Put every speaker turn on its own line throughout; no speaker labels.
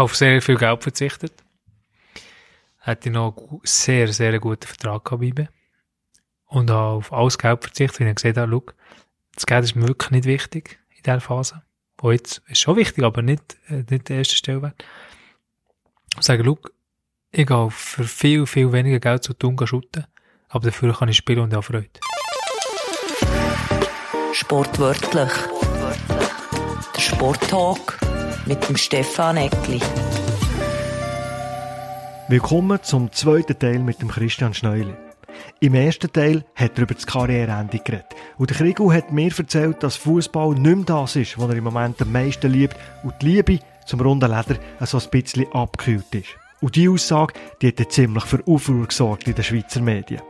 auf sehr viel Geld verzichtet. Hätte noch sehr, sehr guten Vertrag gehabt bei Und habe auf alles Geld verzichtet, weil ich gesehen habe, schau, das Geld ist mir wirklich nicht wichtig in dieser Phase. Wo jetzt ist schon wichtig, aber nicht, äh, nicht der erste Stellwert. Und sage, ich gehe für viel, viel weniger Geld zu tun shooten, aber dafür kann ich spielen und habe Freude.
Sportwörtlich. Der Sporttalk mit dem Stefan Eckli.
Willkommen zum zweiten Teil mit dem Christian Schneuli. Im ersten Teil hat er über das Karriereende geredet. Und der Krigu hat mir erzählt, dass Fußball nicht mehr das ist, was er im Moment am meisten liebt und die Liebe zum runden Leder so ein bisschen abgekühlt ist. Und diese Aussage die hat ziemlich für Aufruhr gesorgt in den Schweizer Medien.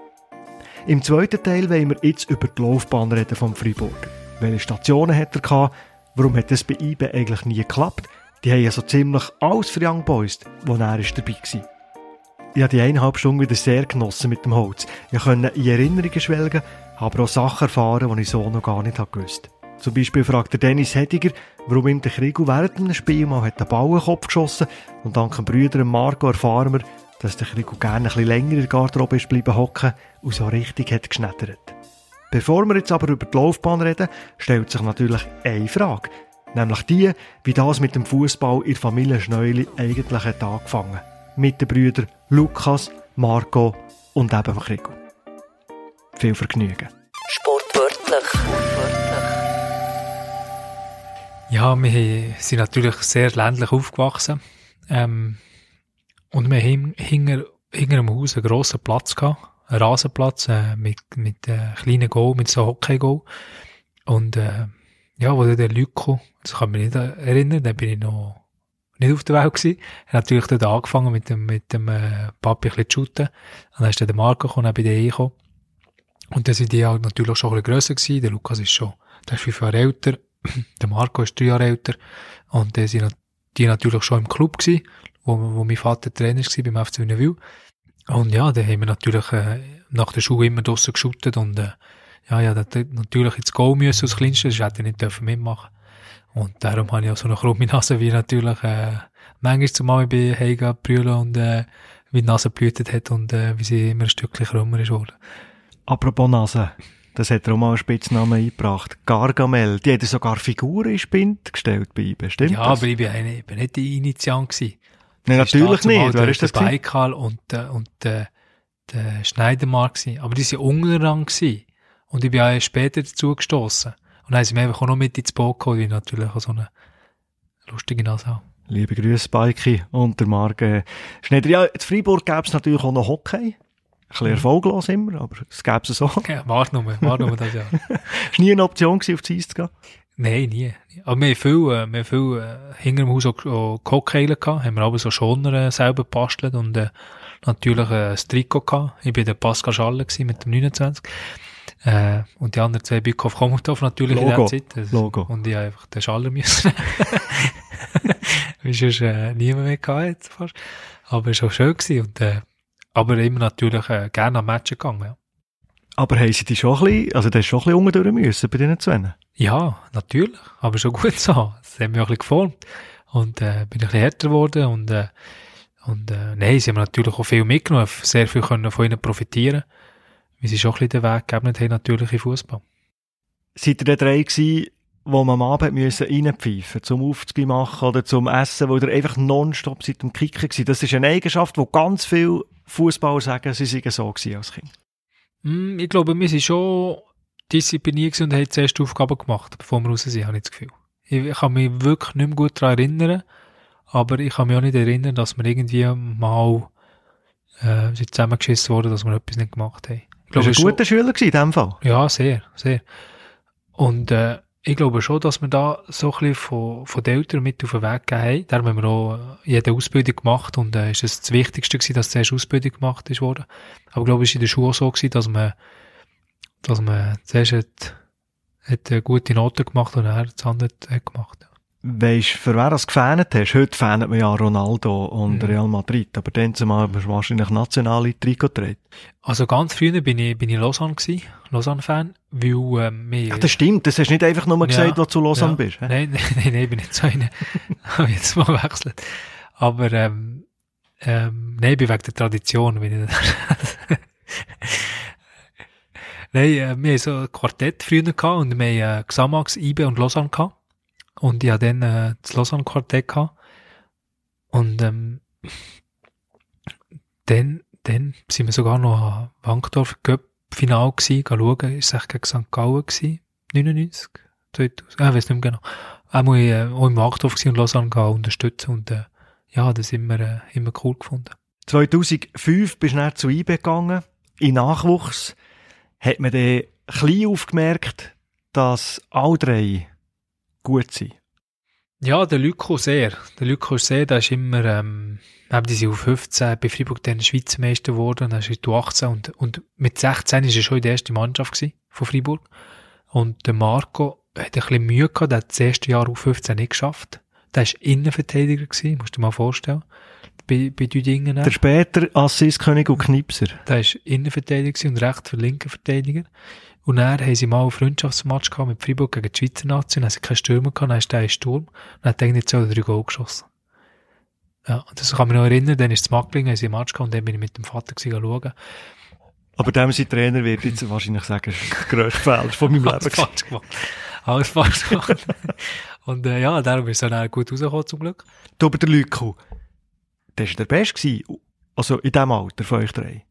Im zweiten Teil wollen wir jetzt über die Laufbahn reden vom Freiburg. Welche Stationen hat er gehabt? Warum hat das bei IBE eigentlich nie geklappt? Die haben ja so ziemlich alles für Young Boys, wo er dabei war. Ich habe die eineinhalb Stunden wieder sehr genossen mit dem Holz. Ich konnte in Erinnerungen schwelgen, aber auch Sachen erfahren, die ich so noch gar nicht gewusst Zum Beispiel fragt der Dennis Hediger, warum ihm der Kriegel während einem Spiel mal hat den Ball in den Kopf geschossen und dank dem Brüder Marco erfahren wir, dass der Kriegel gerne ein bisschen länger in der Garderobe ist bleiben hocken und so richtig hat geschnettert. Bevor wir jetzt aber über die Laufbahn reden, stellt sich natürlich eine Frage. Nämlich die, wie das mit dem Fußball in der Familie Schneuli eigentlich hat angefangen. Mit den Brüdern Lukas, Marco und eben Krigo. Viel Vergnügen.
Sportwörtlich.
Ja, wir sind natürlich sehr ländlich aufgewachsen. Ähm, und wir haben hinter, hinter dem Haus einen grossen Platz gehabt Rasenplatz äh, mit, mit äh, kleinen Goal, mit so Hockey-Goal. Und äh, ja, wo der Lyko, das kann mich nicht erinnern, da bin ich noch nicht auf der Welt gewesen. Er hat natürlich dort angefangen mit dem, mit dem äh, Papi ein bisschen zu shooten. Und dann ist dann der Marco gekommen, auch bei dir reingekommen. Und dann sind die halt natürlich schon ein bisschen grösser gewesen. Der Lukas ist schon, der ist fünf Jahre älter. der Marco ist drei Jahre älter. Und dann sind die natürlich schon im Club gewesen, wo, wo mein Vater Trainer war beim FC Wienerwil. Und ja, da haben wir natürlich äh, nach der Schule immer draussen geschuttet und äh, ja, ja, natürlich ins Goal müssen als Kleinste, das hätte ich nicht dürfen mitmachen Und darum habe ich auch so eine krumme Nase, wie natürlich äh, manchmal zumal bei Heiga brüllen und äh, wie die Nase blühtet hat und äh, wie sie immer ein Stückchen krummer ist geworden.
Apropos Nase, das hat er auch mal einen Spitznamen eingebracht. Gargamel, die hat sogar Figuren in Spind gestellt bei ihm, stimmt
Ja, das? aber ich bin, eine, ich bin nicht der Initiant gewesen.
Nein, natürlich nicht.
Wer ist das? Der Baikal und, äh, und äh, der Schneidermark gewesen. Aber die waren gewesen. Und ich bin auch später dazu gestossen. Und dann haben sie mir einfach auch noch mit ins Boot geholt, wie natürlich auch so eine lustige Nase
Liebe Grüße, Baiki und der Marc äh, Schneider. Ja, in Freiburg gäbe es natürlich auch noch Hockey. Ein bisschen mhm. erfolglos immer, aber es gäbe es so.
Ja, warte nur, warte nur das Jahr.
Ist nie eine Option gewesen, auf die Eis zu gehen?
Nein, nie. Aber wir haben viel, äh, wir haben viel äh, hinter dem Haus auch, auch Cocktail gehabt, haben wir aber so Schoner äh, selber gebastelt und äh, natürlich äh, ein Trikot gehabt. Ich bin der Pascal Schalle gewesen mit dem 29. Äh, und die anderen zwei Bückhoff Kommenthoff natürlich
Logo.
in der Zeit.
Das, Logo.
Und ich einfach den Schaller müssen. Wie sonst äh, niemand mehr gehabt jetzt fast. Aber es war auch schön gewesen und, äh, aber immer natürlich äh, gerne am Match gegangen, ja.
Aber haben sie die schon ein bisschen, also schon ein bisschen unten müssen bei diesen zwei?
Ja, natürlich. Aber schon gut so. Das hat mich auch ein bisschen geformt. Und, äh, bin ein bisschen härter geworden und, äh, und, äh, nein, sie haben natürlich auch viel mitgenommen, sehr viel können von ihnen profitieren. Wie sie schon ein bisschen den Weg gegeben haben, natürlich im Fußball.
Seid ihr der drei gewesen, wo man am Abend müssen reinpfeifen zum Aufzugehen machen oder zum Essen, wo ihr einfach nonstop seit dem Kicken gewesen? Das ist eine Eigenschaft, wo ganz viele Fußballer sagen, sie seien so gewesen als Kind.
Mm, ich glaube, wir sind schon diszipliniert und haben zuerst Aufgaben gemacht, bevor wir raus sind, habe ich das Gefühl. Ich kann mich wirklich nicht mehr gut daran erinnern, aber ich kann mich auch nicht erinnern, dass wir irgendwie mal äh, zusammengeschissen wurden, dass wir etwas nicht gemacht haben.
Ich glaube, du ein guter Schüler gewesen, in dem Fall?
Ja, sehr, sehr. Und äh, ich glaube schon, dass wir da so ein bisschen von, von den Eltern mit auf den Weg gegeben haben. Da haben wir auch jede Ausbildung gemacht und äh, ist es das Wichtigste gewesen, dass zuerst Ausbildung gemacht ist worden. Aber ich glaube, es war in der Schule so gewesen, dass man, dass man zuerst hat, hat eine gute Noten gemacht und dann das andere hat gemacht.
Weisst für wer das gefähnet hast? Heute fähnet man ja Ronaldo und mhm. Real Madrid, aber dann zumal hast du wahrscheinlich nationale Trikot getragen.
Also ganz früher bin ich, bin ich Lausanne gewesen, Lausanne-Fan, weil, ähm, wir...
Ach, das stimmt, das hast du nicht einfach nur gesagt, ja, wo du zu Lausanne
ja.
bist. He?
Nein, nein, nein, ich bin nicht so einer. Habe jetzt mal wechselt. Aber, ähm, ähm, nein, ich bin wegen der Tradition. Bin ich nein, äh, wir haben so ein Quartett früher gehabt und wir haben äh, Xamax, IBE und Lausanne gehabt. Und ich hatte dann äh, das Lausanne-Quartett. Und ähm, dann, dann sind wir sogar noch am Wankdorf Final gsi, schauen, ist es gegen St. Gallen gsi, 99, 2000, ah, ich weiss nicht mehr genau. Auch mal äh, auch im Wankdorf und Lausanne unterstützen und äh, ja, das immer, äh, immer cool gefunden.
2005 bist du dann zu IB gegangen. In Nachwuchs hat man dann klein aufgemerkt, dass alle drei gut sind.
Ja, der Lyko sehr. Der Lyko sehr, der ist immer, ähm, eben, die sind auf 15 bei Freiburg dann Schweizer Meister geworden, dann ist er 18 und, und mit 16 ist er schon in der ersten Mannschaft gewesen, von Freiburg. Und der Marco hat ein bisschen Mühe gehabt, der hat das erste Jahr auf 15 nicht geschafft. Der ist Innenverteidiger gewesen, musst du dir mal vorstellen. Bei, bei Düdingen.
Der später Assistkönig und Knipser.
Der ist Innenverteidiger und recht für linken Verteidiger. Und dann haben sie mal einen Freundschaftsmatch gehabt mit Freiburg gegen die Schweizer Nation, dann haben sie keinen Stürmer gehabt, dann ist der in Sturm, und hat eigentlich zwei oder drei Goal geschossen. Ja, und das kann mich noch erinnern, dann ist es Mackling, haben sie einen Match gehabt, und dann bin ich mit dem Vater schauen.
Aber dem sein Trainer wird jetzt wahrscheinlich sagen, das ist der grösste Fehler von meinem Leben.
Falsch gemacht. Alles falsch gemacht. und äh, ja, darum ist er dann gut rausgekommen, zum Glück.
Du, aber der Lyko, der war der Beste gewesen. Also in diesem Alter von euch drei.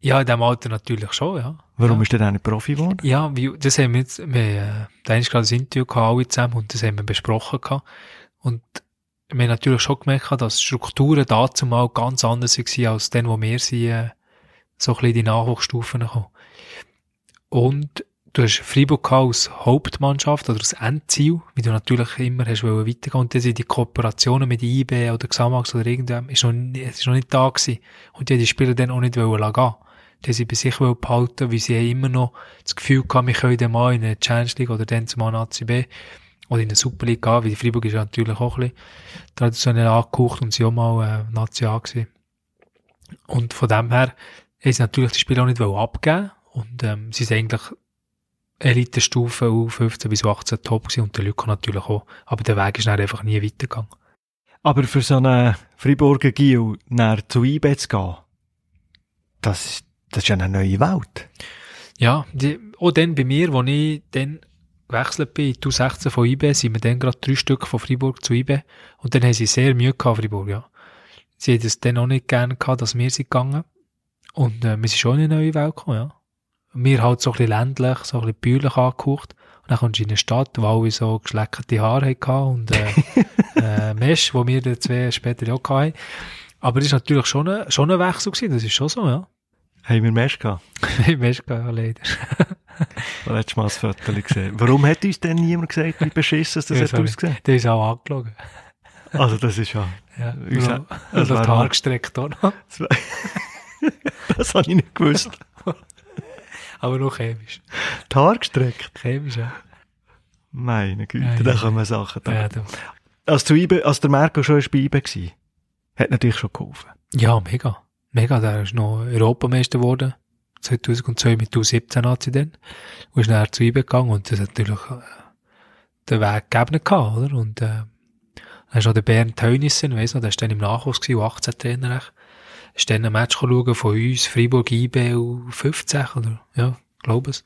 Ja, in diesem Alter natürlich schon, ja.
Warum
ja.
ist der dann nicht Profi geworden?
Ja, wie, das haben wir jetzt, wir, da ist gerade ein Interview gehabt, alle zusammen, und das haben wir besprochen gehabt. Und wir haben natürlich schon gemerkt, dass die Strukturen dazu mal ganz anders waren, als dann, wo wir sind, äh, so ein bisschen in die Nachwuchsstufen gekommen. Und du hast Freiburg als Hauptmannschaft oder als Endziel, wie du natürlich immer hast wollen weitergehen. Und dann sind die Kooperationen mit IB oder Xamax oder irgendwem, ist noch, nie- ist noch nicht da gewesen. Und die die Spieler dann auch nicht wollen gehen. Haben sie bei sich behalten, weil sie immer noch das Gefühl gehabt, wir können mal in eine Challenge League oder dann zumal Nazi B oder in eine Super League gehen, weil die Freiburg ist ja natürlich auch ein bisschen traditionell angehaucht und sie auch mal äh, Nazi A gewesen. Und von dem her haben sie natürlich die Spieler auch nicht abgeben und ähm, sie sind eigentlich Elite-Stufe U15 bis U18 top gewesen und der Lücke natürlich auch. Aber der Weg ist dann einfach nie weitergegangen.
Aber für so einen Freiburger Gil nach zu IB zu gehen, das, ist- das ist ja eine neue Welt.
Ja, die, auch dann bei mir, wo ich dann gewechselt bin, in die U16 von IB, sind wir dann gerade drei Stück von Freiburg zu IB. Und dann haben sie sehr Mühe gehabt, Freiburg, ja. Sie haben es dann auch nicht gerne gehabt, dass wir sind gegangen. Und äh, wir sind schon in eine neue Welt gekommen, ja. Und wir halt so ein bisschen ländlich, so ein bisschen bäuerlich angehaucht. Und dann kommst du in eine Stadt, wo alle so geschleckerte Haare hatten und äh, äh, Mesh, wo wir dann zwei später auch hatten. Aber das ist natürlich schon ein, schon ein Wechsel gewesen, das ist schon so, ja.
Haben wir Mesh gehabt?
Mesh, ja, leider.
Letztes Mal das Foto gesehen. Warum hat uns denn niemand gesagt, wie beschissen das hat ausgesehen?
Der ist auch angelogen.
Also das ist ja...
Ja,
Uns-
also,
das
also
mal-
Haare gestreckt auch noch.
Das habe ich nicht gewusst.
Aber noch chemisch.
Die Haare gestreckt?
Chemisch, ja.
Meine Güte,
Ja,
da
ja.
kommen Sachen. Da.
Ja, du.
Als, zu als der Marco schon bei IB war, hat natürlich schon geholfen.
ja, mega. Mega, der ist noch Europameister geworden. 2002 mit U17 hat sie dann. Und ist nachher zu IBE gegangen und das hat natürlich äh, den Weg gegeben oder? Und äh, dann ist noch der Bernd Teunissen, weiss noch, der ist dann im Nachwuchs gewesen, U18-Trainer. echt. Ist dann ein Match schauen von uns, Freiburg IB U15, oder? Ja, glaube es.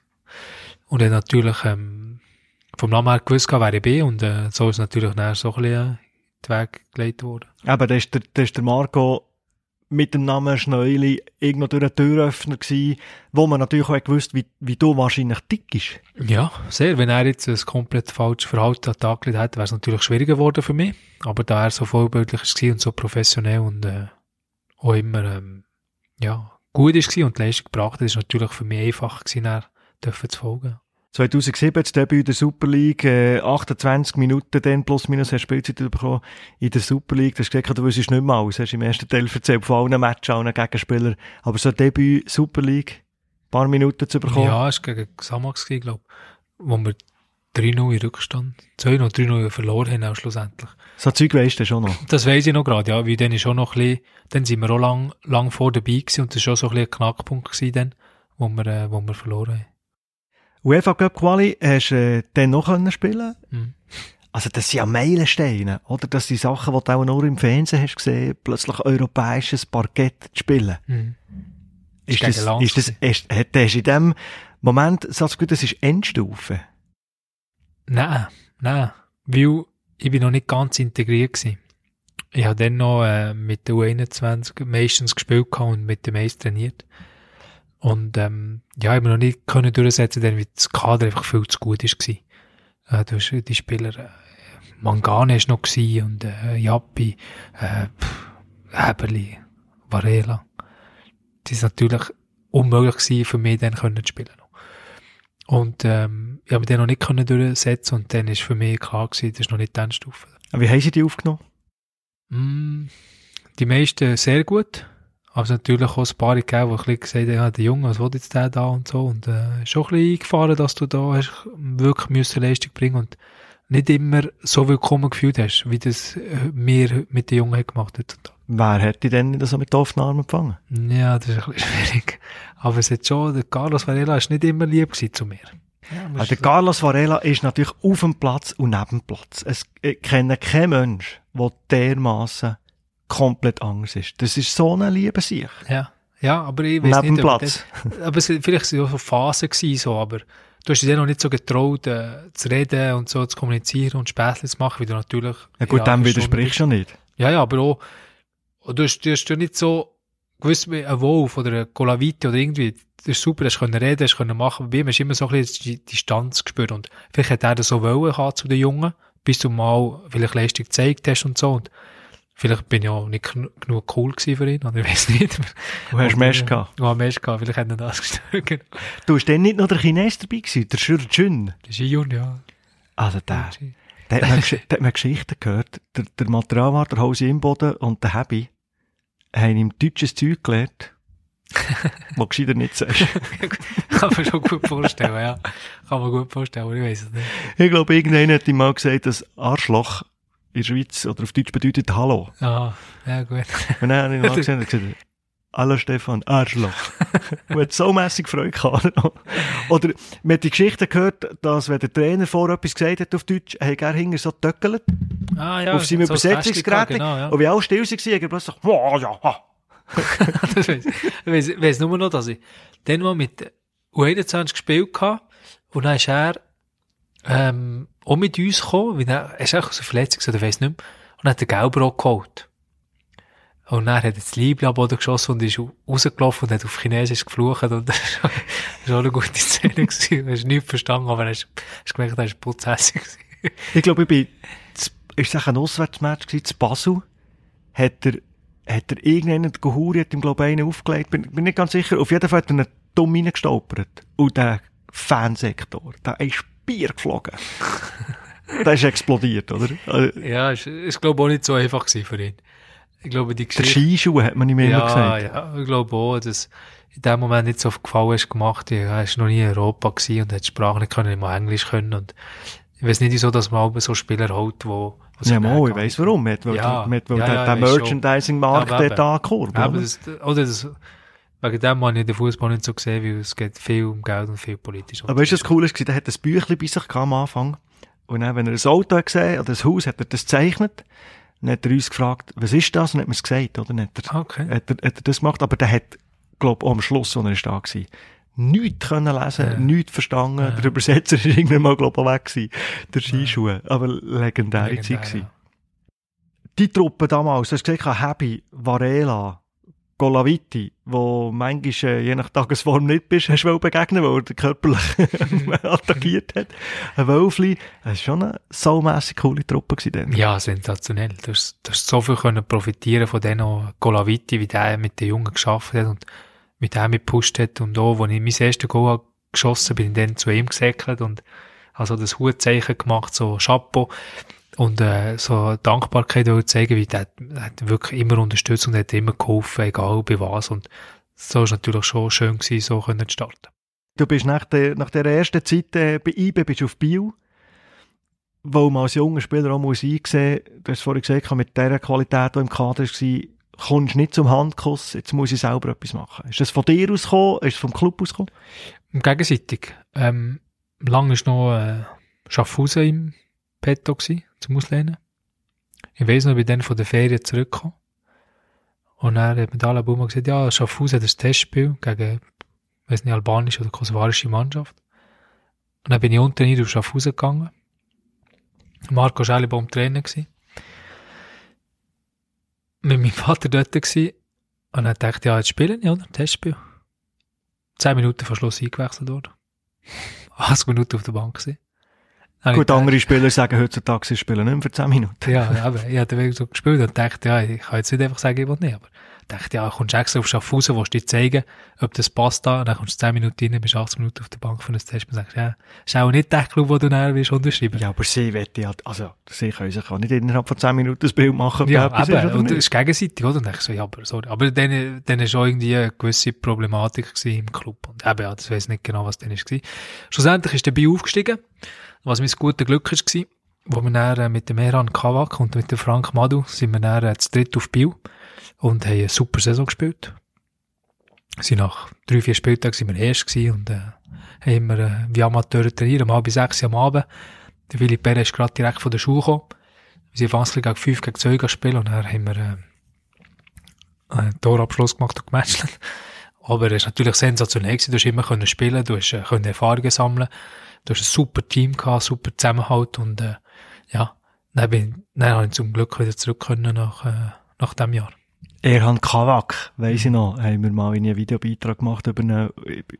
Und dann natürlich, ähm, vom Namen her gewusst, wer ich bin, und äh, so ist natürlich nachher so ein bisschen äh, den Weg gelegt worden.
Aber da ist der, da ist der Marco mit dem Namen Schneuli irgendwo durch einen Türöffner gewesen, wo man natürlich auch gewusst, wie, wie du wahrscheinlich dick ist.
Ja, sehr. Wenn er jetzt ein komplett falsches Verhalten an den Tag gelegt hätte, wäre es natürlich schwieriger geworden für mich. Aber da er so vorbildlich war und so professionell und äh, auch immer ähm, ja, gut war und die Leistung gebracht hat, ist natürlich für mich einfacher gewesen, dürfen zu folgen.
2007 das Debüt in der Super League, äh, 28 Minuten dann plus minus hast du Spielzeit bekommen in der Super League. Du hast gesagt, du wüsstest nicht mehr alles. Hast im ersten Teil erzählt von allen Matches, allen Gegenspielern. Aber so ein Debüt Super League, ein paar Minuten zu bekommen.
Ja, es war gegen Xamax, glaube ich, wo wir 3-0 in Rückstand, 2 noch 3-0 verloren haben auch schlussendlich.
So Zeug weisst du schon noch.
Das weiss ich noch gerade, ja, weil dann ist auch noch ein bisschen, dann sind wir auch lang, lang vor dabei gewesen und das war auch so ein bisschen ein Knackpunkt gewesen dann, wo wir, äh, wo wir verloren haben.
UEFA Cup Quali hast du äh, dann noch können spielen
Mhm.
Also das sind ja Meilensteine, oder? Das sind Sachen, die du auch nur im Fernsehen hast gesehen, plötzlich europäisches Parkett zu spielen.
Mhm.
Ist
gegen
das, ist das, ist, hat- hast du in dem Moment, sagst du, das ist Endstufe?
Nein, nein. Weil ich bin noch nicht ganz integriert gewesen. Ich habe dann noch äh, mit der U21 meistens gespielt und mit dem Eis trainiert. Und ähm, ja, ich habe noch nicht können durchsetzen, denn weil das Kader einfach viel zu gut ist gewesen. Äh, du hast die Spieler, äh, Mangane ist noch gewesen und äh, Jappi, äh, Heberli, Varela. Das ist natürlich unmöglich gewesen, für mich dann können zu spielen. Und ähm, ich habe mich dann noch nicht können durchsetzen und dann ist für mich klar gewesen, das ist noch nicht die Endstufe.
Wie haben sie die aufgenommen?
Mm, die meisten sehr gut. Aber es hat natürlich auch ein paar gegeben, die ein bisschen gesagt haben, ja, der Junge, was will jetzt der da und so. Und äh, ist schon ein bisschen eingefahren, dass du da hast wirklich müssen Leistung bringen und nicht immer so willkommen gefühlt hast, wie das äh, mir mit den Jungen gemacht hat.
Wer hat die denn so mit offenen Armen empfangen?
Ja, das ist ein bisschen schwierig. Aber es hat schon, der Carlos Varela ist nicht immer lieb gewesen zu mir. Ja,
Also der Carlos Varela ist natürlich auf dem Platz und neben dem Platz. Es ich kenne keinen Mensch, der dermaßen komplett Angst ist. Das ist so eine liebe Sicht.
Ja, ja, aber ich weiß
Neben
nicht,
Platz.
Das, aber es, vielleicht es auch so Phasen gewesen, so, aber du hast dich noch nicht so getraut, äh, zu reden und so zu kommunizieren und Späßchen zu machen, wie du natürlich...
Ja gut, dem widersprichst du nicht.
Ja, ja, aber auch, du hast, du hast ja nicht so gewusst wie ein Wolf oder ein Colavite oder irgendwie, das ist super, hast können reden, hast können machen, bei ihm hast du immer so ein bisschen die Distanz gespürt und vielleicht hat er das so wollen zu den Jungen, bis du mal vielleicht Leistung gezeigt hast und so und vielleicht bin ich auch nicht genu- genug cool gewesen für ihn, oder ich weiß nicht.
Du hast Mesh gehabt.
Ja, Mesh gehabt, vielleicht hat er das gestört.
Du hast dann nicht noch der Chines dabei gewesen, der Shur Jun.
Der Skiun, ja.
Also der, der hat man, Gesch- der hat man Geschichten gehört. Der, der Materialwart, der Hose Imboden und der Habi haben ihm deutsches Zeug gelernt, was gescheiter nicht sagst.
Kann man schon gut vorstellen, ja. Kann man gut vorstellen, aber ich weiß es nicht.
Ich glaube, irgendeiner hat ihm mal gesagt, dass Arschloch in der Schweiz oder auf Deutsch bedeutet Hallo.
Ah, ja, gut.
Und dann habe ich ihn gesehen und gesagt, Hallo Stefan, Arschloch. Und hat so mässig Freude gehabt. Oder, man hat die Geschichte gehört, dass wenn der Trainer vor etwas gesagt hat auf Deutsch, hat er hinter so töckelt
Ah, ja.
auf seinem
so
Übersetzungsgerät.
Genau, ja.
Und wie alle still waren, hat er plötzlich, wow, ja, ha.
das weiss, ich weiss, weiss nur noch, dass ich dann mal mit U21 gespielt habe und dann ist er ähm, auch mit uns gekommen, er, er ist auch einer Verletzung, oder weiss nicht mehr, und hat den Gelbrot geholt. Und dann hat er das Liebling geschossen und ist rausgelaufen und hat auf Chinesisch geflucht und das war das auch eine gute Szene gewesen. Hast nichts verstanden, aber hast, hast gemerkt, er ist putzhässig.
Ich glaube, ich bin, ist es ein Auswärtsmatch gewesen, zu Basel, hat er, hat er irgendeinen, Gehuri hat ihm, glaube ich, einen aufgelegt, bin, bin nicht ganz sicher, auf jeden Fall hat er ihn dumm reingestolpert. Und der Fansektor, der ist Bier geflogen. der ist explodiert, oder? Also,
Ja, ist, ist glaube ich auch nicht so einfach für ihn. Ich glaube, die
Der. Skischuh hat man ihm immer
ja,
gesagt.
ja, ich glaube auch, dass in dem Moment nicht so gefallen ist gemacht. Er war noch nie in Europa und hat die Sprache nicht können, nicht mal Englisch können und ich weiß nicht, wieso, dass man so Spieler holt, wo,
Ja, mal, ich weiss warum. Man hat,
Ja,
der, man hat,
ja,
der,
ja,
der
schon.
Merchandising-Markt
eben.
dort angekurbelt. Oder?
das, oder das, wegen dem habe ich den Fußball nicht so gesehen, weil es geht viel um Geld und viel politisch.
Aber weißt du, was cool ist? Der hat ein Büchlein bei sich am Anfang. Und dann, wenn er ein Auto hat gesehen oder ein Haus, hat er das gezeichnet. Dann hat er uns gefragt, was ist das? Und hat mir es gesagt, oder? Dann hat er,
Okay.
hat er, hat er das gemacht. Aber der hat, glaub auch am Schluss, wo er ist da war, nichts können lesen,
Ja.
nichts verstanden.
Ja.
Der Übersetzer ist irgendwann mal, glaub ich, weg gewesen. Der Skischuh. Aber legendäre Zeit
Legendär,
gewesen.
ja.
Die Truppe damals, du hast gesagt, Habi, Varela, Golaviti, wo manchmal, äh, je nach Tagesform nicht bist, hast du wohl begegnen, weil er dich körperlich attackiert hat. Ein Wölfli, das war schon eine saumässig coole Truppe dann.
Ja, sensationell. Du hast, du hast so viel können profitieren von denen Golaviti, wie der mit den Jungen geschafft hat und mit dem gepusht hat. Und auch, als ich mein erstes Goal habe geschossen bin, ich dann zu ihm gesäckelt und also das Hutzeichen gemacht, so Chapeau. Und äh, so Dankbarkeit zeigen, wie der, der hat wirklich immer unterstützt und hat immer geholfen, egal bei was. Und so ist natürlich schon schön gewesen, so können zu starten.
Du bist nach der, nach der ersten Zeit äh, bei IBE bist du auf Bio, wo man als junger Spieler auch muss einsehen, du hast vorhin gesagt, mit der Qualität, die im Kader war, kommst du nicht zum Handkuss, jetzt muss ich selber etwas machen. Ist das von dir ausgekommen? Ist es vom Club ausgekommen?
Gegenseitig. Ähm, lang ist noch äh, Schaffhausen im, Petto gewesen, zum Auslehnen. Ich weiss noch, ich bin dann von der Ferien zurückgekommen. Und dann hat mir Dala Buma gesagt, ja, Schaffhausen hat ein Testspiel gegen, weiss nicht, albanische oder kosovarische Mannschaft. Und dann bin ich unten rein auf Schaffhausen gegangen. Marco Schellibaum Trainer gewesen. Mit meinem Vater dort gewesen. Und dann dachte ich, ja, jetzt spielen ja, oder? Testspiel. Zehn Minuten vor Schluss eingewechselt worden. 80 Minuten auf der Bank gewesen.
Gut,
ich
andere Spieler sagen heutzutage, sie spielen nicht mehr für 10 Minuten.
ja, aber ich habe wirklich so gespielt und dachte, ja, ich kann jetzt nicht einfach sagen, ich will nicht, aber dachte, ja, kommst du extra auf Schaffhausen, willst dir zeigen, ob das passt da, und dann kommst du 10 Minuten rein, bist 80 Minuten auf der Bank von einem Test und sagst, ja, ist auch nicht der Club, wo du näher willst unterschreiben.
Ja, aber sie wette ja, also, sie können sich auch nicht innerhalb von 10 Minuten das Bild machen,
Ja,
oder
und das
nicht.
ist gegenseitig, oder? Und dann ich so, ja, aber sorry. Aber dann, dann ist auch irgendwie eine gewisse Problematik im Club. Und eben, ja, das weiss nicht genau, was dann ist gewesen. Schlussendlich ist der Bi aufgestiegen, was mein gutes Glück gewesen, wo wir dann äh, mit dem Eran Kavak und mit dem Frank Madu sind wir dann äh, zu dritt auf Biel und haben eine super Saison gespielt. Sind nach drei, vier Spieltagen sind wir erst und, äh, haben wir, äh, wie Amateure trainiert, um halb sechs am Abend. Der Willi Perez ist gerade direkt von der Schule gekommen. Wir sind Anfang gegen 5 gegen 2 gespielt und dann haben wir äh, einen Torabschluss gemacht und gematcht. Aber es war natürlich sensationell. Gewesen. Du hast immer können spielen, du hast äh, können Erfahrungen sammeln, du hast ein super Team gehabt, super Zusammenhalt und äh, ja, dann, bin, dann habe ich zum Glück wieder zurück können nach, äh, nach dem Jahr.
Erhan Kavak, weiss ich noch, haben wir mal einen Videobeitrag gemacht über eine,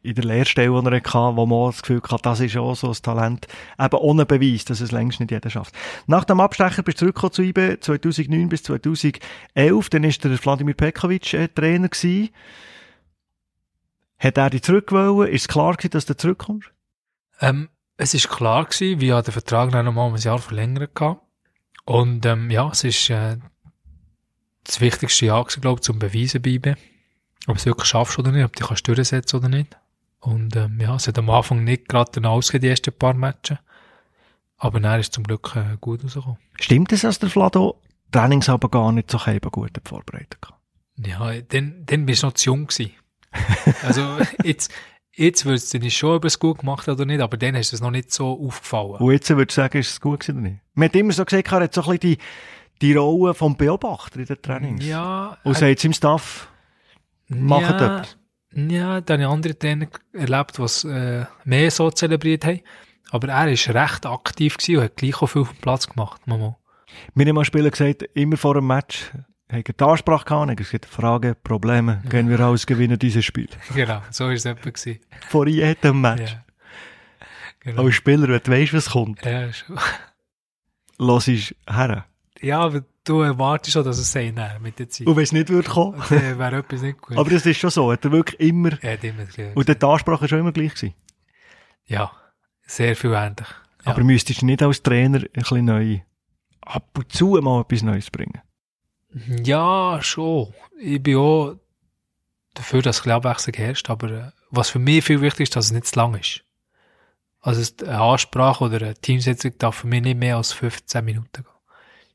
in der Lehrstelle, die er hatte, wo man das Gefühl hatte, das ist auch so ein Talent. Eben ohne Beweis, dass es längst nicht jeder schafft. Nach dem Abstecher bist du zurückgekommen zu IBE 2009 bis 2011. Dann ist der Vladimir Pekovic äh, Trainer gewesen. Hat er dich zurückgewollen? Ist es klar gewesen, dass du zurückkommst?
Ähm, es ist klar gewesen, wir haben den Vertrag dann nochmal um ein Jahr verlängert gehabt. Und ähm, ja, es ist äh, das wichtigste Jahr gewesen, glaube ich, zum Beweisen bei IBE. Ob du es wirklich schaffst oder nicht, ob du dich durchsetzen oder nicht. Und ähm, ja, es hat am Anfang nicht gerade ausgegeben, die ersten paar Matches. Aber dann ist es zum Glück äh, gut rausgekommen.
Stimmt es, dass der Vlado Trainings aber gar nicht so eben gut vorbereitet hat?
Ja, dann, dann bist du noch zu jung gewesen. Also jetzt, jetzt würdest du nicht schon, ob es gut gemacht hat oder nicht, aber dann ist es noch nicht so aufgefallen.
Und jetzt würdest du sagen, ist es gut gewesen oder nicht? Man hat immer so gesagt, er hat so ein bisschen die, die Rolle vom Beobachter in den Trainings.
Ja,
Und
äh,
sagt seinem Staff, macht
ja,
etwas.
Ja, da habe ich andere Trainer erlebt, die es äh, mehr so zelebriert haben. Aber er war recht aktiv gewesen und hat gleich auch viel Platz gemacht. Mama.
Mir haben mal Spieler gesagt, immer vor einem Match, haben die Ansprache gehabt, haben gesagt, Fragen, Probleme, gehen wir raus, gewinnen dieses Spiel.
Genau, so war es etwa. Gewesen.
Vor jedem Match.
Ja. Genau.
Als Spieler, wenn du weißt, was kommt,
Ja, schon.
lass ich her.
ja, aber du erwartest schon, dass es sei nein, mit der Zeit.
Und wenn es nicht würde kommen.
Dann wäre etwas nicht gut.
Aber das ist schon so, hat er wirklich immer,
er hat immer gesagt.
und die Ansprache war schon immer gleich gewesen.
Ja, sehr viel ähnlich. Ja.
Aber müsstest du nicht als Trainer ein bisschen neu, ab und zu mal etwas Neues bringen?
Ja, schon. Ich bin auch dafür, dass Abwechslung herrscht, aber äh, was für mich viel wichtig ist, dass es nicht zu lang ist. Also eine Ansprache oder eine Teamsitzung darf für mich nicht mehr als 15 Minuten gehen.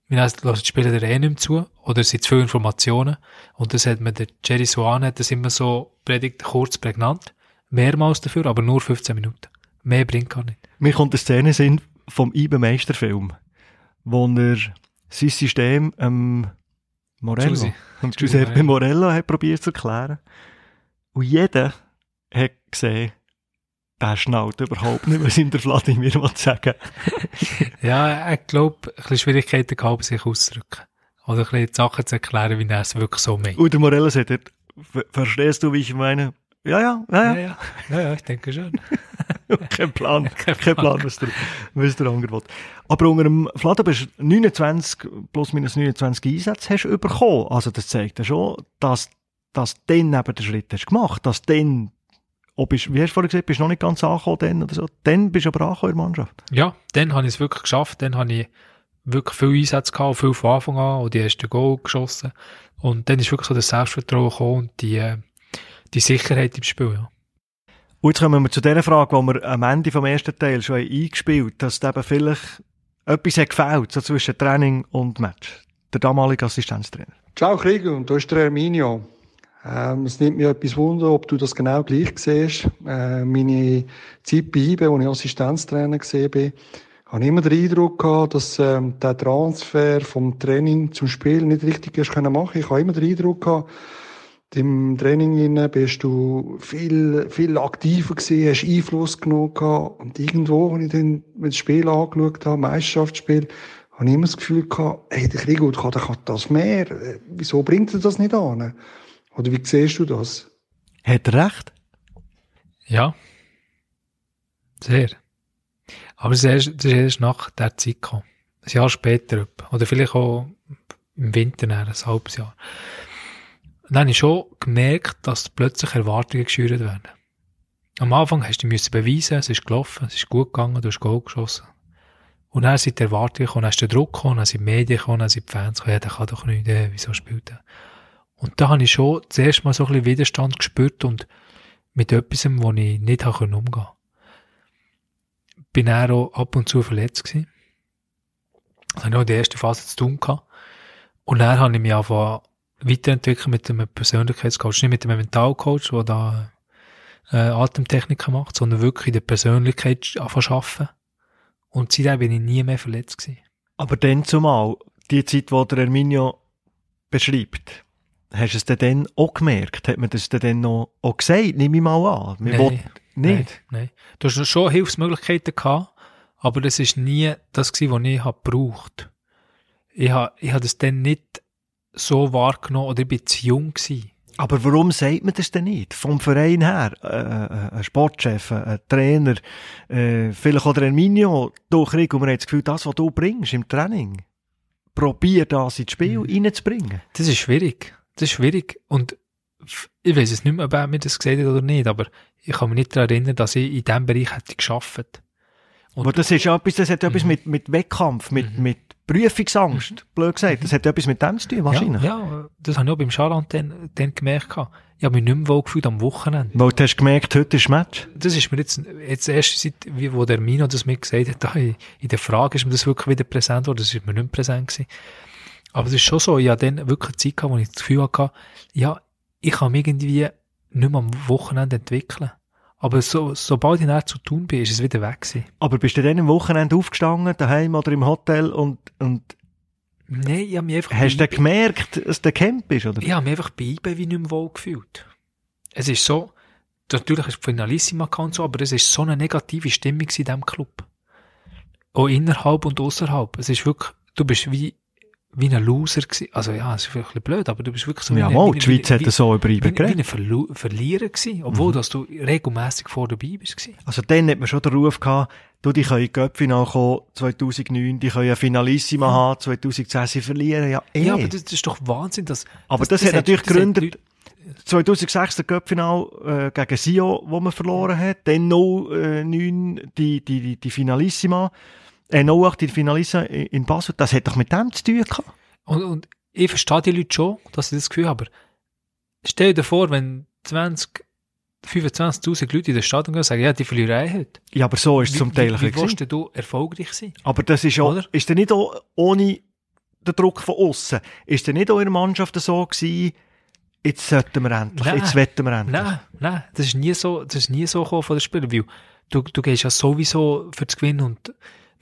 Ich meine, lassen die Spieler eh nicht mehr zu, oder es sind zu viele Informationen. Und das hat mir der Jerry Swan hat das immer so predigt, kurz, prägnant. Mehrmals dafür, aber nur 15 Minuten. Mehr bringt gar nicht.
Mir kommt eine Szene in vom Ibe Meisterfilm, wo er sein System ähm, Morello,
Giusy
Giuseppe
Morello.
Hat probiert zu erklären. Und jeder hat gesehen, der schnallt überhaupt nicht, was ihm der Vladimir will sagen
Ja, ich glaube, ein bisschen Schwierigkeiten gehabt, sich auszudrücken. Oder ein bisschen Sachen zu erklären, wie er es wirklich so meint.
Und der Morello sagt, er, "Ver- verstehst du, wie ich meine? Ja, ja, ja, ja.
ja, ja, ja, ich denke schon.
kein Plan,
Kein Plan.
Was der, was der andere will. Aber unter dem Vlado bist du 29, plus minus 29 Einsätze hast du bekommen. Also das zeigt ja schon, dass, dass du dann eben den Schritt hast gemacht, dass dann, ob bist, wie hast du vorhin gesagt, bist du noch nicht ganz angekommen dann oder so, dann bist du aber angekommen in der Mannschaft.
Ja, dann habe ich es wirklich geschafft. Dann habe ich wirklich viel Einsätze gehabt, viel von Anfang an und die ersten Goal geschossen. Und dann ist wirklich so das Selbstvertrauen gekommen und die, äh, die Sicherheit im Spiel, ja.
Und jetzt kommen wir zu der Frage, die wir am Ende vom ersten Teil schon eingespielt haben, dass da eben vielleicht etwas hat gefällt, so zwischen Training und Match. Der damalige Assistenztrainer.
Ciao Krieger, und da ist der Erminio. Ähm, es nimmt mir etwas Wunder, ob du das genau gleich siehst. Äh, meine Zeit bei IBE, wo ich Assistenztrainer gesehen bin, habe immer den Eindruck gehabt, dass ähm, der Transfer vom Training zum Spiel nicht richtig ist können machen. Ich habe immer den Eindruck gehabt, im Training inne bist du viel, viel aktiver gewesen, hast Einfluss genommen gehabt. Und irgendwo, wenn ich dann das Spiel angeschaut habe, Meisterschaftsspiel, habe ich immer das Gefühl gehabt, hey, der Krieggut kann, der kann das mehr. Wieso bringt er das nicht an? Oder wie siehst du das?
Hat er recht?
Ja. Sehr. Aber es ist ist erst nach der Zeit gekommen. Ein Jahr später. Oder vielleicht auch im Winter, ein halbes Jahr. Und dann habe ich schon gemerkt, dass plötzlich Erwartungen geschürt werden. Am Anfang hast du müssen beweisen, es ist gelaufen, es ist gut gegangen, du hast Goal geschossen. Und dann sind die Erwartungen gekommen, dann ist der Druck gekommen, dann sind die Medien gekommen, dann sind die Fans gekommen, ja, der kann doch nicht, äh, wieso spielt er? Und da habe ich schon zuerst mal so ein bisschen Widerstand gespürt und mit etwas, wo ich nicht umgehen konnte. Bin dann auch ab und zu verletzt gewesen. Das hatte ich auch in der ersten Phase zu tun gehabt. Und dann habe ich mich einfach weiterentwickelt mit einem Persönlichkeitscoach, nicht mit einem Mentalcoach, der da äh, Atemtechniker macht, sondern wirklich in der Persönlichkeit arbeiten. Und seitdem bin ich nie mehr verletzt gewesen.
Aber dann zumal, die Zeit, die der Erminio beschreibt, hast du es denn dann auch gemerkt? Hat man das dann noch auch gesagt? Nehme ich mal an. Wir wollen- nicht?
Nein, nein. Du hast schon Hilfsmöglichkeiten gehabt, aber das ist nie das gewesen, was ich habe gebraucht. Ich habe, ich habe das dann nicht so wahrgenommen oder ich bin zu jung gewesen.
Aber warum sagt man das denn nicht? Vom Verein her? Äh, äh, ein Sportchef, ein Trainer, äh, vielleicht auch der Erminio, du Krieg, und man hat das Gefühl, das, was du bringst im Training, probier das ins Spiel
Mhm.
reinzubringen.
Das ist schwierig. Das ist schwierig. Und ich weiß es nicht mehr, ob er mir das gesagt hat oder nicht, aber ich kann mich nicht daran erinnern, dass ich in diesem Bereich hätte geschafft. Und-
Aber das ist ja etwas, das hat etwas
Mhm.
mit, mit Wettkampf, mit, mit Prüfungsangst, blöd gesagt. Das hat etwas mit dem zu tun, wahrscheinlich.
Ja, ja, das habe ich auch beim Schaland dann, dann gemerkt. Ich habe mich nicht mehr wohl gefühlt am Wochenende.
Weil du hast gemerkt, heute ist Match.
das ist mir jetzt, jetzt erst seit, wie, wo der Mino das mir gesagt hat, da in, in der Frage ist mir das wirklich wieder präsent worden, das ist mir nicht mehr präsent gewesen. Aber es ist schon so, ich hatte dann wirklich eine Zeit gehabt, wo ich das Gefühl hatte, ja, ich kann mich irgendwie nicht mehr am Wochenende entwickeln. Aber so, sobald ich näher zu tun bin, ist es wieder weg gewesen.
Aber bist du dann am Wochenende aufgestanden, daheim oder im Hotel und, und
Nein, ich habe mich einfach,
hast du dann gemerkt, dass der Camp ist, oder?
ich habe mich einfach bei IBE wie nicht mehr wohl gefühlt. Es ist so, natürlich ist Finalissima und so, aber es ist so eine negative Stimmung in diesem Club. Auch innerhalb und außerhalb. Es ist wirklich, du bist wie, wie ein Loser gewesen. Also ja, es ist vielleicht ein bisschen blöd, aber du bist wirklich so
Ja,
wie,
die Schweiz
wie,
hat so über ihn
wie, wie ein Verlu Verlierer gewesen, obwohl dass du regelmäßig vor dabei bist. gewesen.
Also dann hat man schon den Ruf gehabt, du, die können in die Göppfinale kommen, 2009, die können ein Finalissima haben, 2010, sie verlieren ja eh.
Ja, aber das, das ist doch Wahnsinn, dass,
Aber das, hat natürlich
das hat
gegründet,
Leute-
2006 der Göppfinal äh, gegen Sio, wo man verloren hat, dann 09 die, die, die, die Finalissima, äh, 08 die Finalissima in in Basel, das hat doch mit dem zu tun gehabt.
Und, und ich verstehe die Leute schon, dass sie das Gefühl haben, aber stell dir vor, wenn 20, 25.000 Leute in der Stadt gehen und sagen, ja, die verlieren eh heute.
Ja, aber so ist es zum Teil ein
Wie, wie willst du erfolgreich sein?
Aber das ist ja, ist denn nicht auch ohne den Druck von außen, ist denn nicht auch in der Mannschaft so gewesen, jetzt sollten wir endlich,
Nein.
jetzt wetten wir endlich.
Nein, nein, das ist nie so, das ist nie so gekommen von den Spielern, weil du, du gehst ja sowieso für das Gewinnen und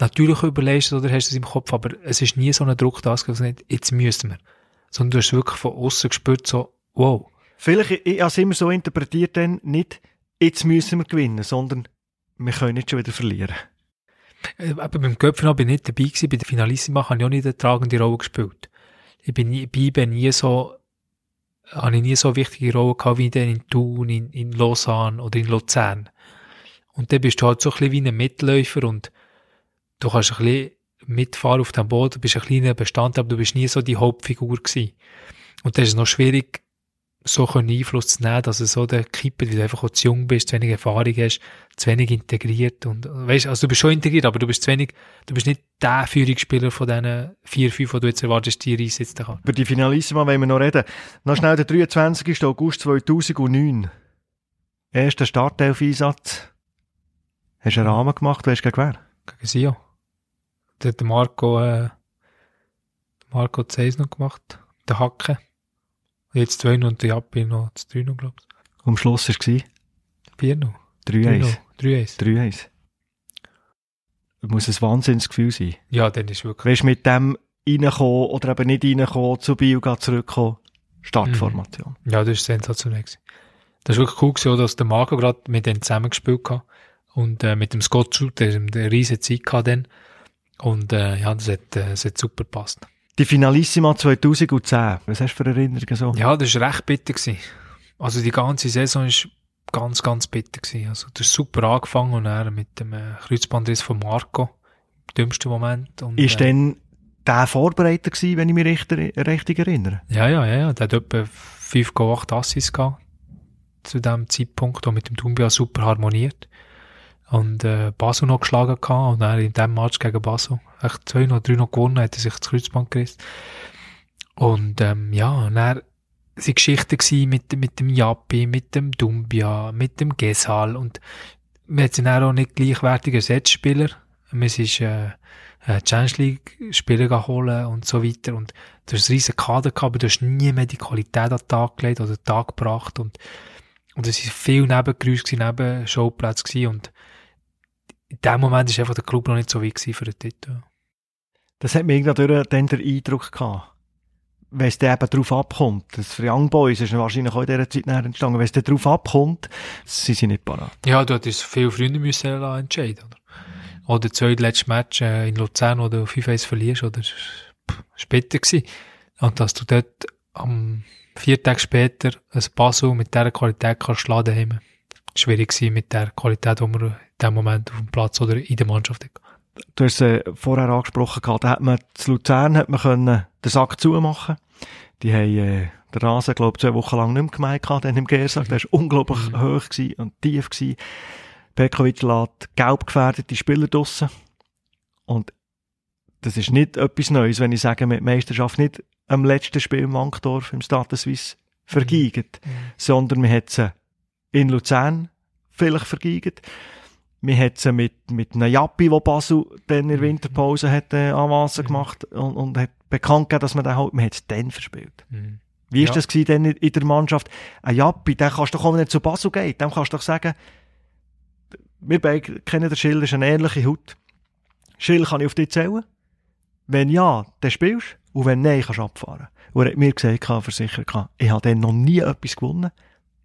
natürlich überlegst du oder hast du es im Kopf, aber es ist nie so ein Druck da gewesen, nicht, jetzt müssen wir. Sondern du hast wirklich von außen gespürt, so, wow.
Vielleicht, ich, ich habe es immer so interpretiert, dann nicht, jetzt müssen wir gewinnen, sondern wir können nicht schon wieder verlieren.
Äh, Aber beim Köpfen bin ich nicht dabei gewesen, bei der Finalissima habe ich auch nicht eine tragende Rolle gespielt. Ich bin nie, bei IBE nie so, habe ich nie so wichtige Rolle gehabt wie in Thun, in, in Lausanne oder in Luzern. Und dann bist du halt so ein bisschen wie ein Mitläufer und du kannst ein bisschen mitfahren auf dem Boot, du bist ein kleiner Bestandteil, aber du bist nie so die Hauptfigur gewesen. Und das ist noch schwierig, so können Einfluss zu nehmen, dass es so der kippt, weil du einfach auch zu jung bist, zu wenig Erfahrung hast, zu wenig integriert und, weißt, also du bist schon integriert, aber du bist zu wenig, du bist nicht der Führungsspieler von diesen vier, fünf, die du jetzt erwartest, die einsetzen kann.
Über die Finalissima wollen wir noch reden. Noch schnell der 23. August 2009. Erster Startelf-Einsatz. Hast du einen Rahmen gemacht, weißt du gegen wer?
Gegen Sio. Da hat der Marco, äh, Marco Zeis noch gemacht, der Hacke. Und Jetzt zwei und die Abbi noch das 3 noch, glaub ich.
Am Schluss war es
4 noch.
3-1.
3-1.
3-1. muss ein Wahnsinnsgefühl sein.
Ja, dann ist wirklich.
Weißt du, mit dem reinkommen oder eben nicht reinkommen, zu Bio zurückkommen, Startformation.
Ja, das ist sensationell. gewesen. Das ist wirklich cool gewesen, dass der Marco gerade mit denen zusammengespielt hat. Und äh, mit dem Scott Schult, der eine riesige Zeit gehabt dann. Und äh, ja, das hat, äh, das hat super gepasst.
Die Finalissima 2010, was hast du für Erinnerungen so?
Ja, das war recht bitter. Gewesen. Also die ganze Saison ist ganz, ganz bitter gewesen. Also das ist super angefangen und dann mit dem äh, Kreuzbandriss von Marco im dümmsten Moment. Und,
Ist
äh,
denn der Vorbereiter gewesen, wenn ich mich recht, richtig erinnere?
Ja, ja, ja, ja. Der hat etwa 5,8 Assists gehabt. Zu dem Zeitpunkt, auch mit dem Dumbia super harmoniert. Und, äh, Basel noch geschlagen gehabt. Und dann in dem Match gegen Basel, echt zwei noch drei noch gewonnen, hat er sich das Kreuzband gerissen. Und, ähm, ja, und dann sind Geschichten gewesen mit, mit dem Jappi, mit dem Dumbia, mit dem Gesal. Und wir sind dann auch nicht gleichwertige Ersatzspieler. Wir sind, äh, äh, Challenge League Spieler holen und so weiter. Und du hast einen riesen Kader gehabt, aber du hast nie mehr die Qualität an den Tag gelegt oder den Tag gebracht. Und, und es waren viele Nebengeräusche, Nebenschauplätze. Und in dem Moment war einfach der Club noch nicht so weit für den Titel.
Das hat mir irgendwie dann den Eindruck gehabt. Wenn es dann eben darauf abkommt, das für Young Boys ist wahrscheinlich auch in dieser Zeit näher entstanden, wenn es dann darauf abkommt, sind sie nicht parat.
Ja, du hättest viel früher müssen entscheiden, oder? Oder das zweitletzte Match äh, in Luzern, wo du 5-1 verlierst, oder? Später gewesen. Und dass du dort am vier Tage später ein Basel mit dieser Qualität kannst schlagen daheim. Schwierig gewesen mit der Qualität, die man in dem Moment auf dem Platz oder in der Mannschaft.
Du hast es äh, vorher angesprochen da hat man zu Luzern hat man können den Sack zumachen. Die haben äh, den Rasen, glaube ich, zwei Wochen lang nicht mehr gemeint gehabt, dann im Gersack. Der war unglaublich
Mhm.
hoch gewesen und tief gewesen. Pekovic lässt gelb gefährdete Spieler draussen. Und das ist nicht etwas Neues, wenn ich sage, mit Meisterschaft nicht am letzten Spiel im Wankdorf im Stade Suisse vergeigt, sondern man hat sie in Luzern vielleicht vergeigt. Man hat sie mit, mit einem Jappi, wo Basel dann in der Winterpause hat, äh, Avancen gemacht und, und hat bekannt gegeben, dass man den halt, man hat es dann verspielt.
Mhm.
Wie ist
Ja.
das gewesen denn in, der Mannschaft? Ein Jappi, den kannst du doch auch nicht zu Basel gehen. Dem kannst du doch sagen, wir beide kennen den Schill, das ist eine ähnliche Haut. Schill kann ich auf dich zählen. Wenn ja, dann spielst du. Und wenn nein, kannst du abfahren. Und er hat mir gesagt, versichert, ich habe dann noch nie etwas gewonnen.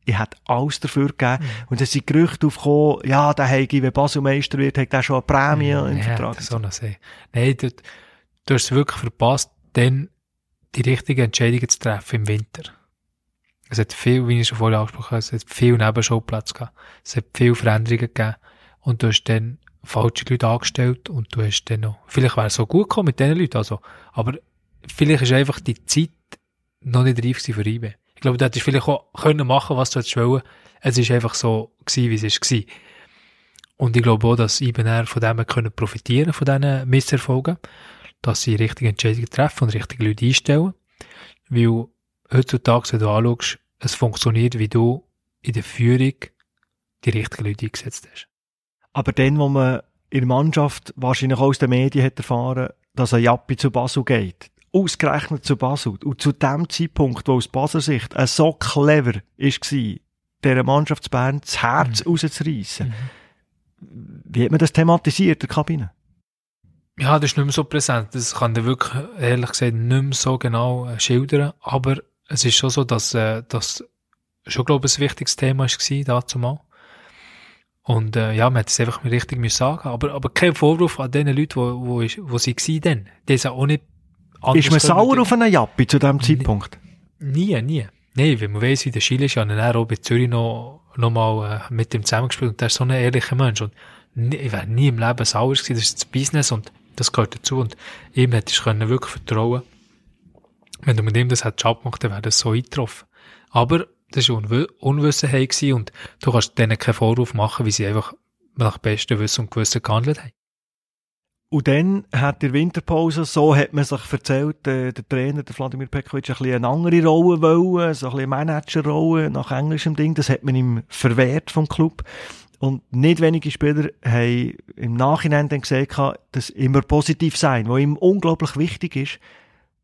Ich hätte alles dafür gegeben. Und es sind Gerüchte aufgekommen, ja, der Heigi, wenn Basel Meister wird, hat er schon eine Prämie im
ja,
Vertrag.
sein. Nein, du, du hast es wirklich verpasst, dann die richtigen Entscheidungen zu treffen im Winter. Es hat viel, wie ich schon vorher angesprochen habe, es hat viel Nebenschauplätze gehabt. Es hat viel Veränderungen gegeben. Und du hast dann falsche Leute angestellt und du hast dann noch, vielleicht wäre es so gut gekommen mit diesen Leuten, also, aber vielleicht ist einfach die Zeit noch nicht reif für IB. Ich glaube, du hättest vielleicht auch können machen, was du hättest wollen. Es ist einfach so gewesen, wie es gewesen. Und ich glaube auch, dass dann von dem können profitieren, von diesen Misserfolgen, dass sie richtige Entscheidungen treffen und richtige Leute einstellen. Weil heutzutage, wenn du anschaust, es funktioniert, wie du in der Führung die richtigen Leute eingesetzt hast.
Aber dann, wo man in der Mannschaft wahrscheinlich auch aus den Medien hat erfahren, dass ein Jappi zu Basel geht, ausgerechnet zu Basel, und zu dem Zeitpunkt, wo aus Basel Sicht so clever war, dieser Mannschaft zu Bern das Herz rauszureissen. Wie hat man das thematisiert in der Kabine?
Ja, das ist nicht mehr so präsent. Das kann ich wirklich, ehrlich gesagt, nicht mehr so genau äh, schildern. Aber es ist schon so, dass äh, das schon, glaube ich, ein wichtiges Thema war, dazu mal. Und äh, ja, man hat es einfach mal richtig sagen. Aber, aber kein Vorwurf an den Leuten, wo, wo, ist, wo sie waren. Die sind auch nicht anders
Ist man sauer auf einen Jappi zu diesem Zeitpunkt?
Nie, nie. Nein, wenn man weiss, wie der Schiele ist, ja dann auch bei Zürich noch, noch mal äh, mit ihm zusammengespielt und der ist so ein ehrlicher Mensch und nie, ich wäre nie im Leben sauer gewesen, das ist das Business und das gehört dazu und ihm hättest du wirklich vertrauen wenn du mit ihm das hättest abgemacht, dann wäre das so eingetroffen. Aber das war Unw Unwissenheit gewesen und du kannst denen keinen Vorwurf machen, wie sie einfach nach bestem Wissen und Gewissen gehandelt haben.
Und dann hat der Winterpause, so hat man sich erzählt, äh, der Trainer, der Vladimir Pekovic, ein bisschen eine andere Rolle wollen, so ein bisschen Managerrolle nach englischem Ding, das hat man ihm verwehrt vom Club. Und nicht wenige Spieler haben im Nachhinein dann gesagt, dass immer positiv sein, was ihm unglaublich wichtig ist,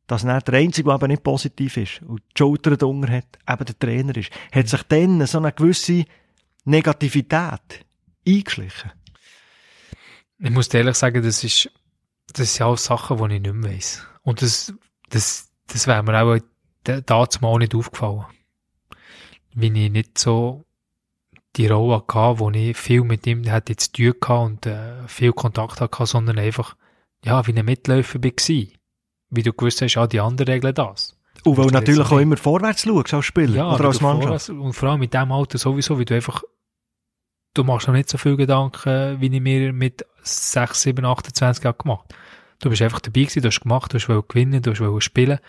dass er der Einzige, der eben nicht positiv ist und die Schulter drunter hat, eben der Trainer ist, hat sich dann so eine gewisse Negativität eingeschlichen.
Ich muss dir ehrlich sagen, das ist, das sind alles Sachen, die ich nicht mehr weiss. Und das, das, das wäre mir auch da zumal nicht aufgefallen. Wie ich nicht so die Rolle hatte, wo ich viel mit ihm hätte zu tun hatte und äh, viel Kontakt hatte, sondern einfach, ja, wie ein Mitläufer war. Wie du gewusst hast, auch die anderen regeln das.
Und weil du natürlich auch immer vorwärts schaust als Spieler
Ja,
oder als Mannschaft.
Und vor allem mit dem Alter sowieso, wie du einfach, du machst noch nicht so viel Gedanken, wie ich mir mit 6, 7, 28 Jahren gemacht Du bist einfach dabei gewesen, du hast gemacht, du hast wollen gewinnen, du hast wollen spielen.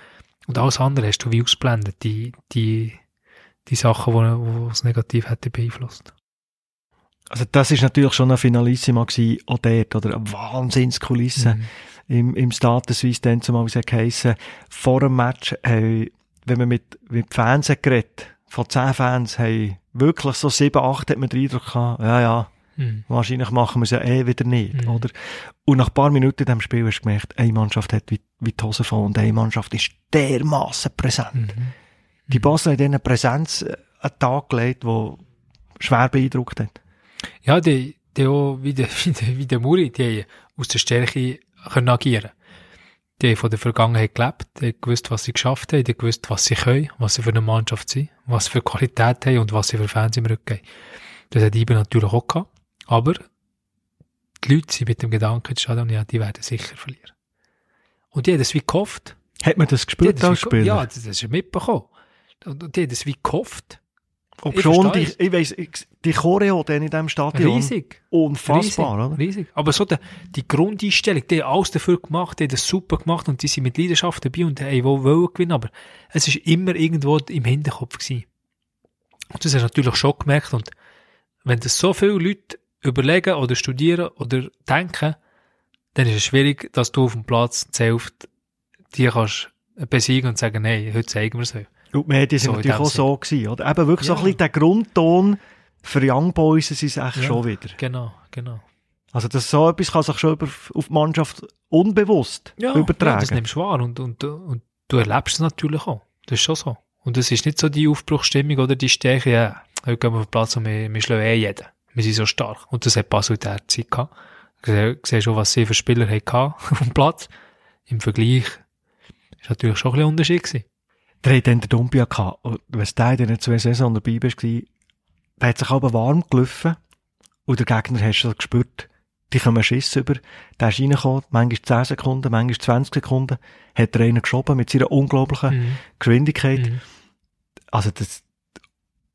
Und alles andere hast du wie ausblendet, die, die, die Sachen, die, es negativ hätte beeinflusst.
Also das ist natürlich schon ein Finalissima gewesen, auch dort, oder eine Wahnsinnskulisse.
Mhm.
im, im Status Suisse dann zumal wie es geheissen, vor dem Match, haben, wenn man mit, mit Fans geredet, von zehn Fans, haben wirklich so sieben, acht hat man den Eindruck gehabt, ja, ja,
Mhm.
wahrscheinlich machen wir es ja eh wieder nicht,
Mhm.
oder? Und nach ein paar Minuten in diesem Spiel hast du gemerkt, eine Mannschaft hat wie, wie die Hose voll und eine Mannschaft ist dermassen präsent.
Mhm.
Die Basel hat ihnen Präsenz äh, an den Tag gelegt, die schwer beeindruckt hat.
Ja, die, die auch, wie der, wie der, wie der Muri, die aus der Stärke können agieren. Die haben von der Vergangenheit gelebt, die haben gewusst, was sie geschafft haben, die haben gewusst, was sie können, was sie für eine Mannschaft sind, was sie für Qualität haben und was sie für Fans im Rücken haben. Das hat Ibe natürlich auch gehabt. Aber die Leute sind mit dem Gedanken ins Stadion, ja, die werden sicher verlieren. Und die haben das wie gehofft.
Hat man das
Die
gespürt als Spieler?
ja, das, das ist ja mitbekommen. Und die haben das wie gehofft.
Ob
ich
schon, die, ich weiss, die Choreo dann in diesem Stadion.
Riesig.
Unfassbar,
riesig,
oder?
riesig. Aber so der, die Grundeinstellung, die haben alles dafür gemacht, die haben das super gemacht und die sind mit Leidenschaft dabei und haben wohl wollen gewinnen, aber es ist immer irgendwo im Hinterkopf gewesen. Und das hast du natürlich schon gemerkt und wenn das so viele Leute überlegen oder studieren oder denken, dann ist es schwierig, dass du auf dem Platz Hälfte die kannst besiegen und sagen, nein, heute zeigen wir es euch.
Und die Medien sind
So
natürlich auch so gewesen, oder? Eben wirklich so
Ja.
ein bisschen der Grundton für Young Boys ist es echt
Ja.
schon wieder.
Genau, genau.
Also das so etwas kann sich schon über, auf die Mannschaft unbewusst
Ja, ja, das
übertragen.
nimmst du wahr und, und, und du erlebst es natürlich auch. Das ist schon so. Und es ist nicht so die Aufbruchsstimmung oder die Stärke, ja, heute gehen wir auf den Platz und wir, wir schlagen eh jeden. Wir sind so stark. Und das hat Basel in der Zeit gehabt. Du siehst schon, was sie für Spieler hatten auf dem Platz. Im Vergleich ist natürlich schon ein bisschen Unterschied gewesen.
Der hat dann den Dumbia gehabt. Und wenn du in diesen zwei Saison dabei bist, der hat sich aber warm gelaufen. Und der Gegner hast du gespürt, die kommen Schiss über. Der ist reingekommen, manchmal 10 Sekunden, manchmal 20 Sekunden, hat der einen geschoben mit seiner unglaublichen
Mhm.
Geschwindigkeit.
Mhm.
Also das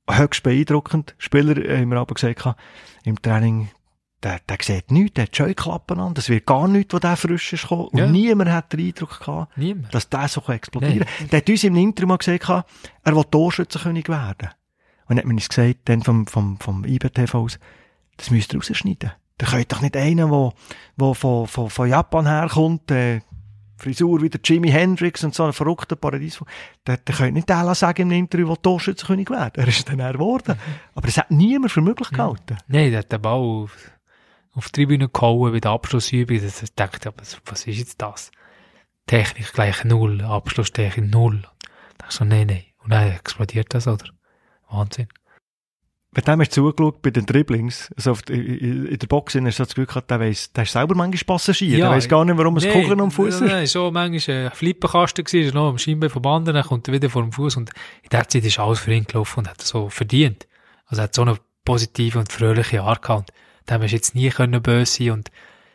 höchst beeindruckend. Spieler äh, haben wir aber gesagt, im Training, der, der sieht nichts, der hat Scheuklappen an, das wird gar nichts, wo der frisch ist gekommen. Und
Ja.
niemand hat den Eindruck gehabt,
Niemand.
dass der so explodieren kann. Der hat uns im Interview mal gesagt, er will Torschützenkönig werden. Und dann hat man uns gesagt, dann vom, vom, vom IBTV aus, das müsst ihr rausschneiden. Da könnt doch nicht einen, der, der von, von, von Japan herkommt, äh, Frisur wie der Jimi Hendrix und so ein verrückter Paradies. Der, der könnte nicht der sagen im Interview, der Torschützenkönig werden. Er ist dann er geworden. Aber das hat niemand für möglich gehalten.
Nein, der hat den Ball auf, auf die Tribüne gehauen bei der Abschlussübung. Das ich dachte, aber was- was ist jetzt das? Technik gleich null, Abschlusstechnik null. Da dachte ich so, nein, nein. Und dann explodiert das, oder? Wahnsinn.
Hast du zugeschaut, bei den Dribblings, also in, der Box, hast du so das Gefühl gehabt, der weiss, der ist selber manchmal Passagier.
Ja,
der weiss gar nicht, warum es
Nein,
Kugeln am Fuß ist.
Nein, schon manchmal ein Flippenkasten gewesen, ist noch am Schienbein vom anderen, dann kommt er wieder vor dem Fuß und in der Zeit ist alles für ihn gelaufen und hat so verdient. Also er hat so eine positive und fröhliche Art gehabt. Und dem du jetzt nie können böse sein und,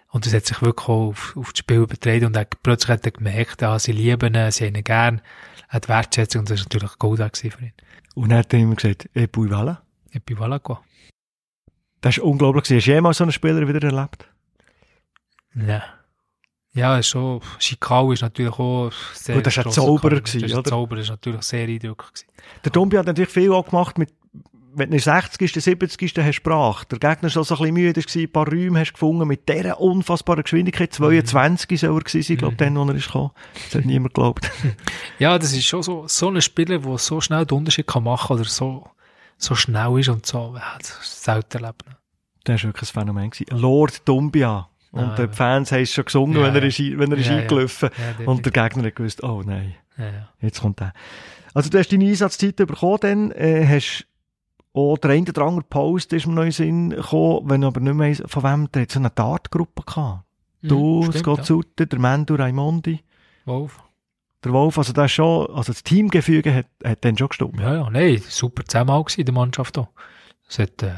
und das hat sich wirklich auch auf, auf das Spiel übertragen und er, plötzlich hat er gemerkt, ja, sie lieben ihn, sie haben ihn gern, er hat Wertschätzung und das ist natürlich Gold für ihn.
Und dann hat er immer gesagt, eh, puis voilà.
Voilà quoi.
Das ist unglaublich. Hast du jemals so einen Spieler wieder erlebt?
Ja. Ja, ist schon, Schikau ist natürlich auch sehr
Gut, das war ein Zauberer gewesen,
Das ist ein
oder?
Zauberer, das ist natürlich sehr eindrücklich.
Der Dumbi hat natürlich viel auch gemacht mit, wenn du in der 60. 70. hast sprach, der Gegner schon so ein bisschen müde war, ein paar Räume hast gefunden mit dieser unfassbaren Geschwindigkeit. 22 soll er gewesen sein, glaube ich, dann, als er ist gekommen. Das hat niemand geglaubt.
Ja, das ist schon so, so ein Spieler, der so schnell den Unterschied kann machen oder so, so schnell ist und so, ja, das ist selten erlebt.
Das war wirklich ein Phänomen. Gewesen. Lord Dumbia. Und
Ah,
die. Fans haben es schon gesungen,
Ja,
wenn er ist, wenn er ist
Ja,
eingelaufen.
Ja,
Und der Gegner hat gewusst, oh nein, jetzt kommt der. Also du hast deine Einsatzzeit bekommen, dann äh, hast Auch der eine oder andere Post ist mir noch in Sinn gekommen, wenn ich aber nicht mehr weiss, von wem, der hat so eine Dartgruppe gehabt. Du,
Mhm, stimmt,
Scott
ja.
Sutter, der Mendo Raimondi,
Wolf.
Der Wolf, also das schon, also das Teamgefüge hat, hat dann schon gestimmt.
Ja, ja, nein, super Zusammenhalt gewesen in der Mannschaft auch. Es hat, äh,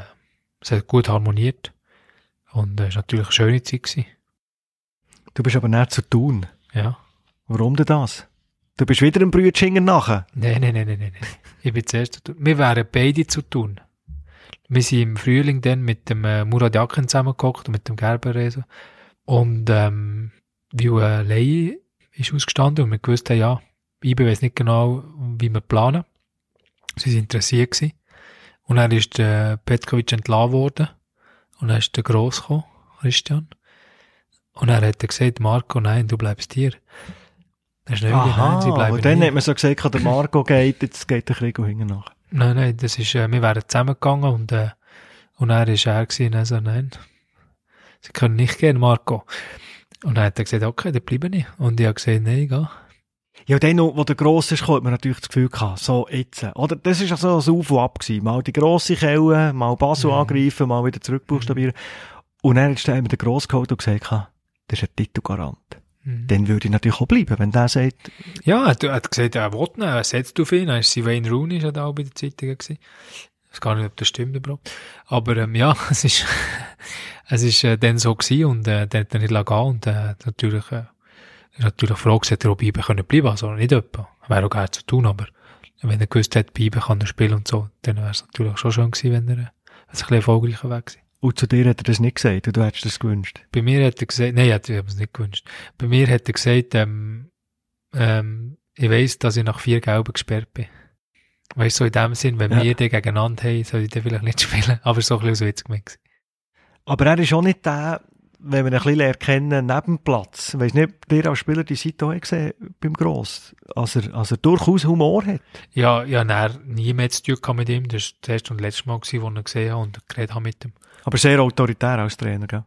es hat gut harmoniert. Und es war natürlich eine schöne Zeit gewesen.
Du bist aber nicht zu tun.
Ja.
Warum denn das? Du bist wieder ein Brütschingen nachher.
Nein, nein, nein, nein, nein. Ich bin zuerst zu tun. Wir wären beide zu tun. Wir sind im Frühling dann mit dem äh, Murat Yakin zusammengekocht und mit dem Gerberreso. Und ähm, wie äh, Lei ist ausgestanden und wir gewusst haben, ja, ich weiß nicht genau, wie wir planen. Sie sind interessiert gewesen. Und dann ist der Petkovic entlassen worden. Und dann ist der Gross gekommen, Christian. Und er hat er gesagt, Marco, nein, du bleibst hier. Dann ist nein, sie bleiben
und dann
hier.
hat man so gesagt, der Marco geht, jetzt geht der Krieg hinten nach.
Nein, nein, das ist, äh, wir wären zusammengegangen und, äh, und er ist er gewesen, und er so, nein, sie können nicht gehen, Marco. Und dann hat er gesagt, okay, dann bleibe ich. Und ich habe gesagt, nein, geh.
Ja, dann, wo der Gross ist, hat man natürlich das Gefühl gehabt, so jetzt. Oder, das ist ja so ein Auf und Ab gewesen. Mal die grosse Kelle, mal Basel
Mhm.
angreifen, mal wieder zurückbuchstabieren. Und dann hat dann der Gross geholt und gesagt, das ist ein Titelgarant.
Mhm.
Dann würde ich natürlich auch bleiben, wenn der sagt,
Ja, er hat, er gesagt, er will nicht, er setzt auf ihn. Dann ist Wayne Rooney, er da auch bei der Zeitung gewesen. Ich weiß gar nicht, ob das stimmt überhaupt. Aber, ähm, ja, es ist, es ist, äh, dann so gewesen und, äh, der hat dann nicht gehen und, äh, natürlich, äh, ist natürlich froh gewesen, er auch bleiben können bleiben, also nicht etwa. Wäre auch gerne zu tun, aber wenn er gewusst hat, bleiben kann er spielen und so, dann wäre es natürlich schon schön gewesen, wenn er, äh, ein bisschen erfolgreicher wäre gewesen.
und zu dir hat er das nicht gesagt, und du hättest das gewünscht.
Bei mir hat er gesagt, nein, ich habe es nicht gewünscht. Bei mir hat er gesagt, ähm, ähm, ich weiss, dass ich nach vier Gelben gesperrt bin. Weißt du, so in dem Sinn, wenn
Ja.
wir den gegeneinander haben, soll ich den vielleicht nicht spielen. Aber so ein bisschen aus Witz gemeint.
Aber er ist auch nicht der, wenn wir ihn ein bisschen lernen kennen, neben Platz. Weiss nicht, ihr als Spieler die Seite auch gesehen beim Gross. Als er, als er durchaus Humor hat.
Ja, ja, nein, nie mehr zu tun mit ihm. Das war das erste und letzte Mal, wo ich ihn gesehen habe und geredet habe mit ihm.
Aber sehr autoritär als Trainer, gell?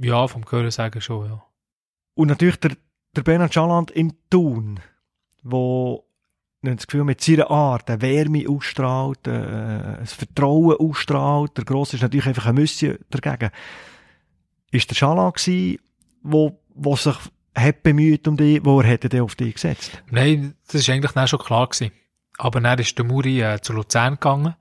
Ja, vom Hören sagen schon, ja.
Und natürlich der, der Bernhard Schaland in Thun, wo habe das Gefühl, mit seiner Art eine Wärme ausstrahlt, äh, ein Vertrauen ausstrahlt. Der Gross ist natürlich einfach ein Müsschen dagegen. Ist der Schaland gewesen, wo, wo sich hat bemüht um dich, wo er hätte auf dich gesetzt?
Nein, das war eigentlich schon klar gewesen. Aber dann ist der Muri äh, zu Luzern gegangen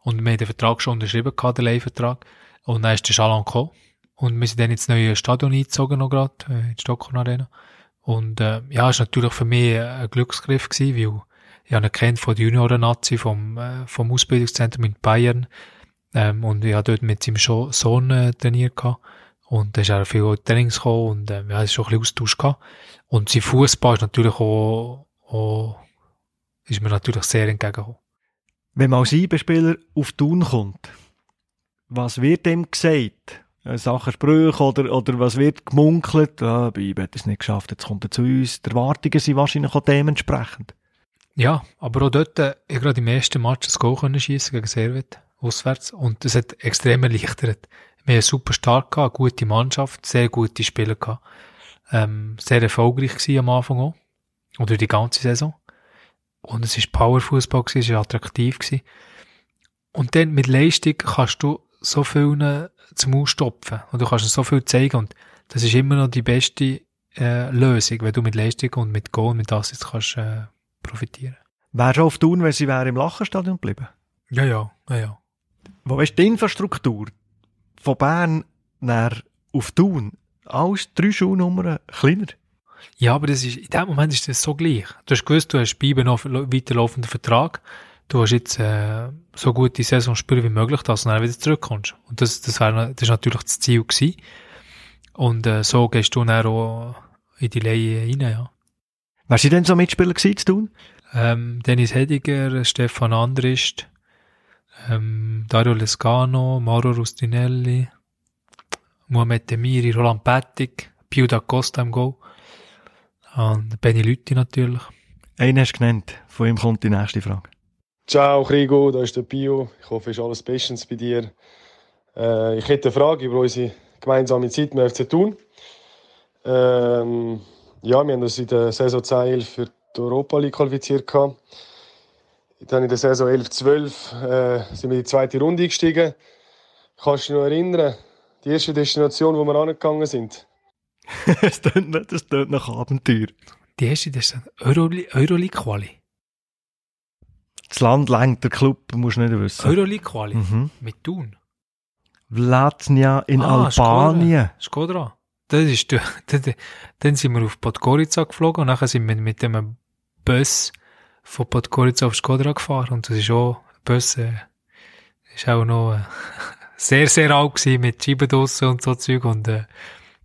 und wir haben den Vertrag schon unterschrieben gehabt, den Leihvertrag. Und dann ist der Schalan gekommen. Und wir sind dann ins neue Stadion eingezogen noch gerade, äh, in die Stockholm Arena. Und äh, ja, war natürlich für mich ein Glücksgriff gewesen, weil ich habe ihn kennt von der Junioren-Nazi vom, äh, vom Ausbildungszentrum in Bayern. Ähm, und ich habe dort mit seinem Sohn äh, trainiert gehabt. Und da ist er viel Trainings gekommen und ähm, ja, es schon ein bisschen Austausch gehabt. Und sein Fußball ist natürlich auch, auch ist mir natürlich sehr entgegengekommen.
Wenn man als IB-Spieler auf Thun kommt, was wird dem gesagt? Äh, Sachen Sprüche oder, oder was wird gemunkelt? Ah, bei IB hat es nicht geschafft, jetzt kommt er zu uns. Die Erwartungen sind wahrscheinlich auch dementsprechend.
Ja, aber auch dort, äh, ich gerade im ersten Match ein Goal können schiessen gegen Servet, auswärts. Und das hat extrem erleichtert. Wir haben super stark gehabt, gute Mannschaft, sehr gute Spieler gehabt. Ähm, sehr erfolgreich gewesen am Anfang auch. Oder die ganze Saison. Und es ist Powerfußball gewesen, es ist attraktiv gewesen. Und dann mit Leistung kannst du so viel zum Ausstopfen. Und du kannst so viel zeigen. Und das ist immer noch die beste äh, Lösung, wenn du mit Leistung und mit Goal und mit Assists kannst äh, profitieren.
Wäre schon auf Thun, wenn sie wäre im Lachenstadion geblieben?
Ja, ja, ja, ja.
Wo ist die Infrastruktur von Bern nach auf Thun? Alles drei Schulnummern kleiner.
Ja, aber das ist, in dem Moment ist das so gleich. Du hast gewusst, du hast bei IBE noch weiterlaufenden Vertrag. Du hast jetzt äh, so gute Saison spielen wie möglich, dass du dann wieder zurückkommst. Und das, das, wär, das ist natürlich das Ziel gewesen. Und äh, so gehst du dann auch in die Leihe rein, ja.
Wer sie denn so Mitspieler gewesen zu tun?
Ähm, Dennis Hediger, Stefan Andrist, ähm, Dario Lescano, Mauro Rustinelli, Mohamed Demiri, Roland Pettig, Pio da Costa im Goal. Und Benny Lütti natürlich.
Einen hast du genannt. Von ihm kommt die nächste Frage.
Ciao Krigo, da ist der Bio. Ich hoffe, es ist alles bestens bei dir. Äh, ich hätte eine Frage über unsere gemeinsame Zeit mit FC Thun. Ähm, ja, wir haben uns in der Saison 2 für die Europa League qualifiziert. gehabt. Dann in der Saison 11, 12 äh, sind wir in die zweite Runde gestiegen. Kannst du dich noch erinnern, die erste Destination, wo wir angegangen sind?
das tönt nicht- das tönt nach Abenteuer.
Die erste, das ist Euroli- Euroleague-Quali.
Das Land lenkt, der Club musst du nicht wissen.
Euroleague-Quali.
Mhm.
Mit Thun.
Vlatnia in
Ah,
Albanien.
Skodra. Das ist, dann sind wir auf Podgorica geflogen und nachher sind wir mit dem Bus von Podgorica auf Skodra gefahren und das ist auch, Bus, äh, ist auch noch, äh, sehr, sehr alt gewesen mit Scheibendossen und so Zeug und, äh,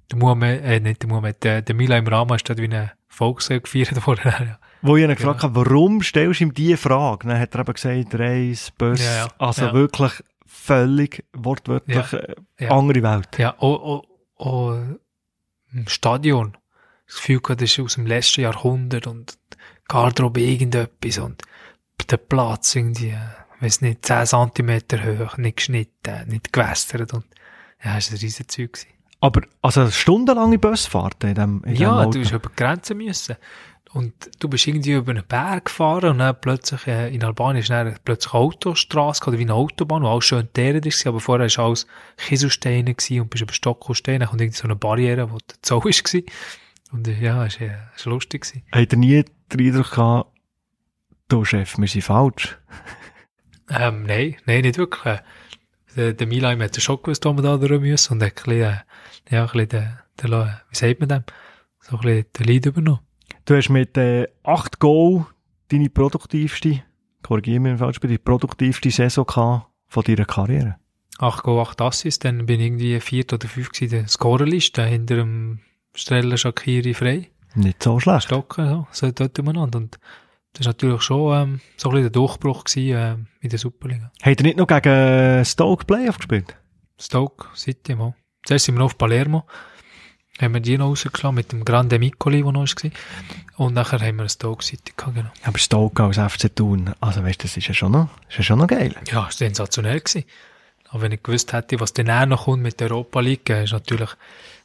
der Muhammad, äh, nicht der Muhammad, der, der Mila im Rahmen ist dort wie eine Volksfeier gefeiert worden. ja.
Wo ich ihn gefragt habe, warum stellst du ihm diese Frage? Dann hat er eben gesagt, Reis, Bus,
Ja,
also wirklich völlig wortwörtlich äh, andere Welt.
Ja, auch, auch, auch im Stadion. Das Gefühl gehabt, das ist aus dem letzten Jahrhundert und Garderobe irgendetwas und der Platz irgendwie, äh, weiss nicht, 10 Zentimeter hoch, nicht geschnitten, nicht gewässert und ja, das war ein riesen Zeug. gewesen.
Aber also stundenlange Busfahrten in dem, in dem
Ja,
Auto.
du hast über die Grenzen müssen. Und du bist irgendwie über einen Berg gefahren und dann plötzlich, äh, in Albanien ist dann plötzlich eine Autostrasse oder wie eine Autobahn, wo alles schön teeret ist, aber vorher war alles Kieselsteine und bist über Stockelsteine, dann kommt irgendwie so eine Barriere, wo der Zoll gewesen. Und äh, ja, es war, äh, es war lustig.
Hat er nie den Eindruck gehabt, du Chef, wir sind falsch?
Ähm, nein, nein, nicht wirklich. Äh, Der, der Milan hat schon gewusst, wo wir da durch müssen und hat ein bisschen, ja, ein bisschen den, den, wie sagt man dem? So ein bisschen den Lead übernommen.
Du hast mit äh, 8 Goal deine produktivste, korrigiere mich, falsch bin, die produktivste Saison gehabt von deiner Karriere.
8 Go, 8 Assists, dann bin ich irgendwie viert oder fünf gewesen, in der Scorerliste, hinter dem Streller Shakiri frei,
Nicht so schlecht.
Stocken, so, so dort umeinander. Und das war natürlich schon, ähm, so ein bisschen der Durchbruch gewesen, ähm, in der Superliga.
Hat er nicht noch gegen äh, Stoke Playoff gespielt?
Stoke City mal. Zuerst sind wir noch auf Palermo, haben wir die noch rausgeschlagen mit dem Grande Miccoli, der noch war. Und nachher haben wir eine Stoke City gehabt, genau.
Aber Stoke als FC Thun, also weißt du, das ist ja schon noch, ist ja schon noch geil.
Ja, das war sensationell. Gewesen. Aber wenn ich gewusst hätte, was dann noch kommt mit der Europa League, äh, ist natürlich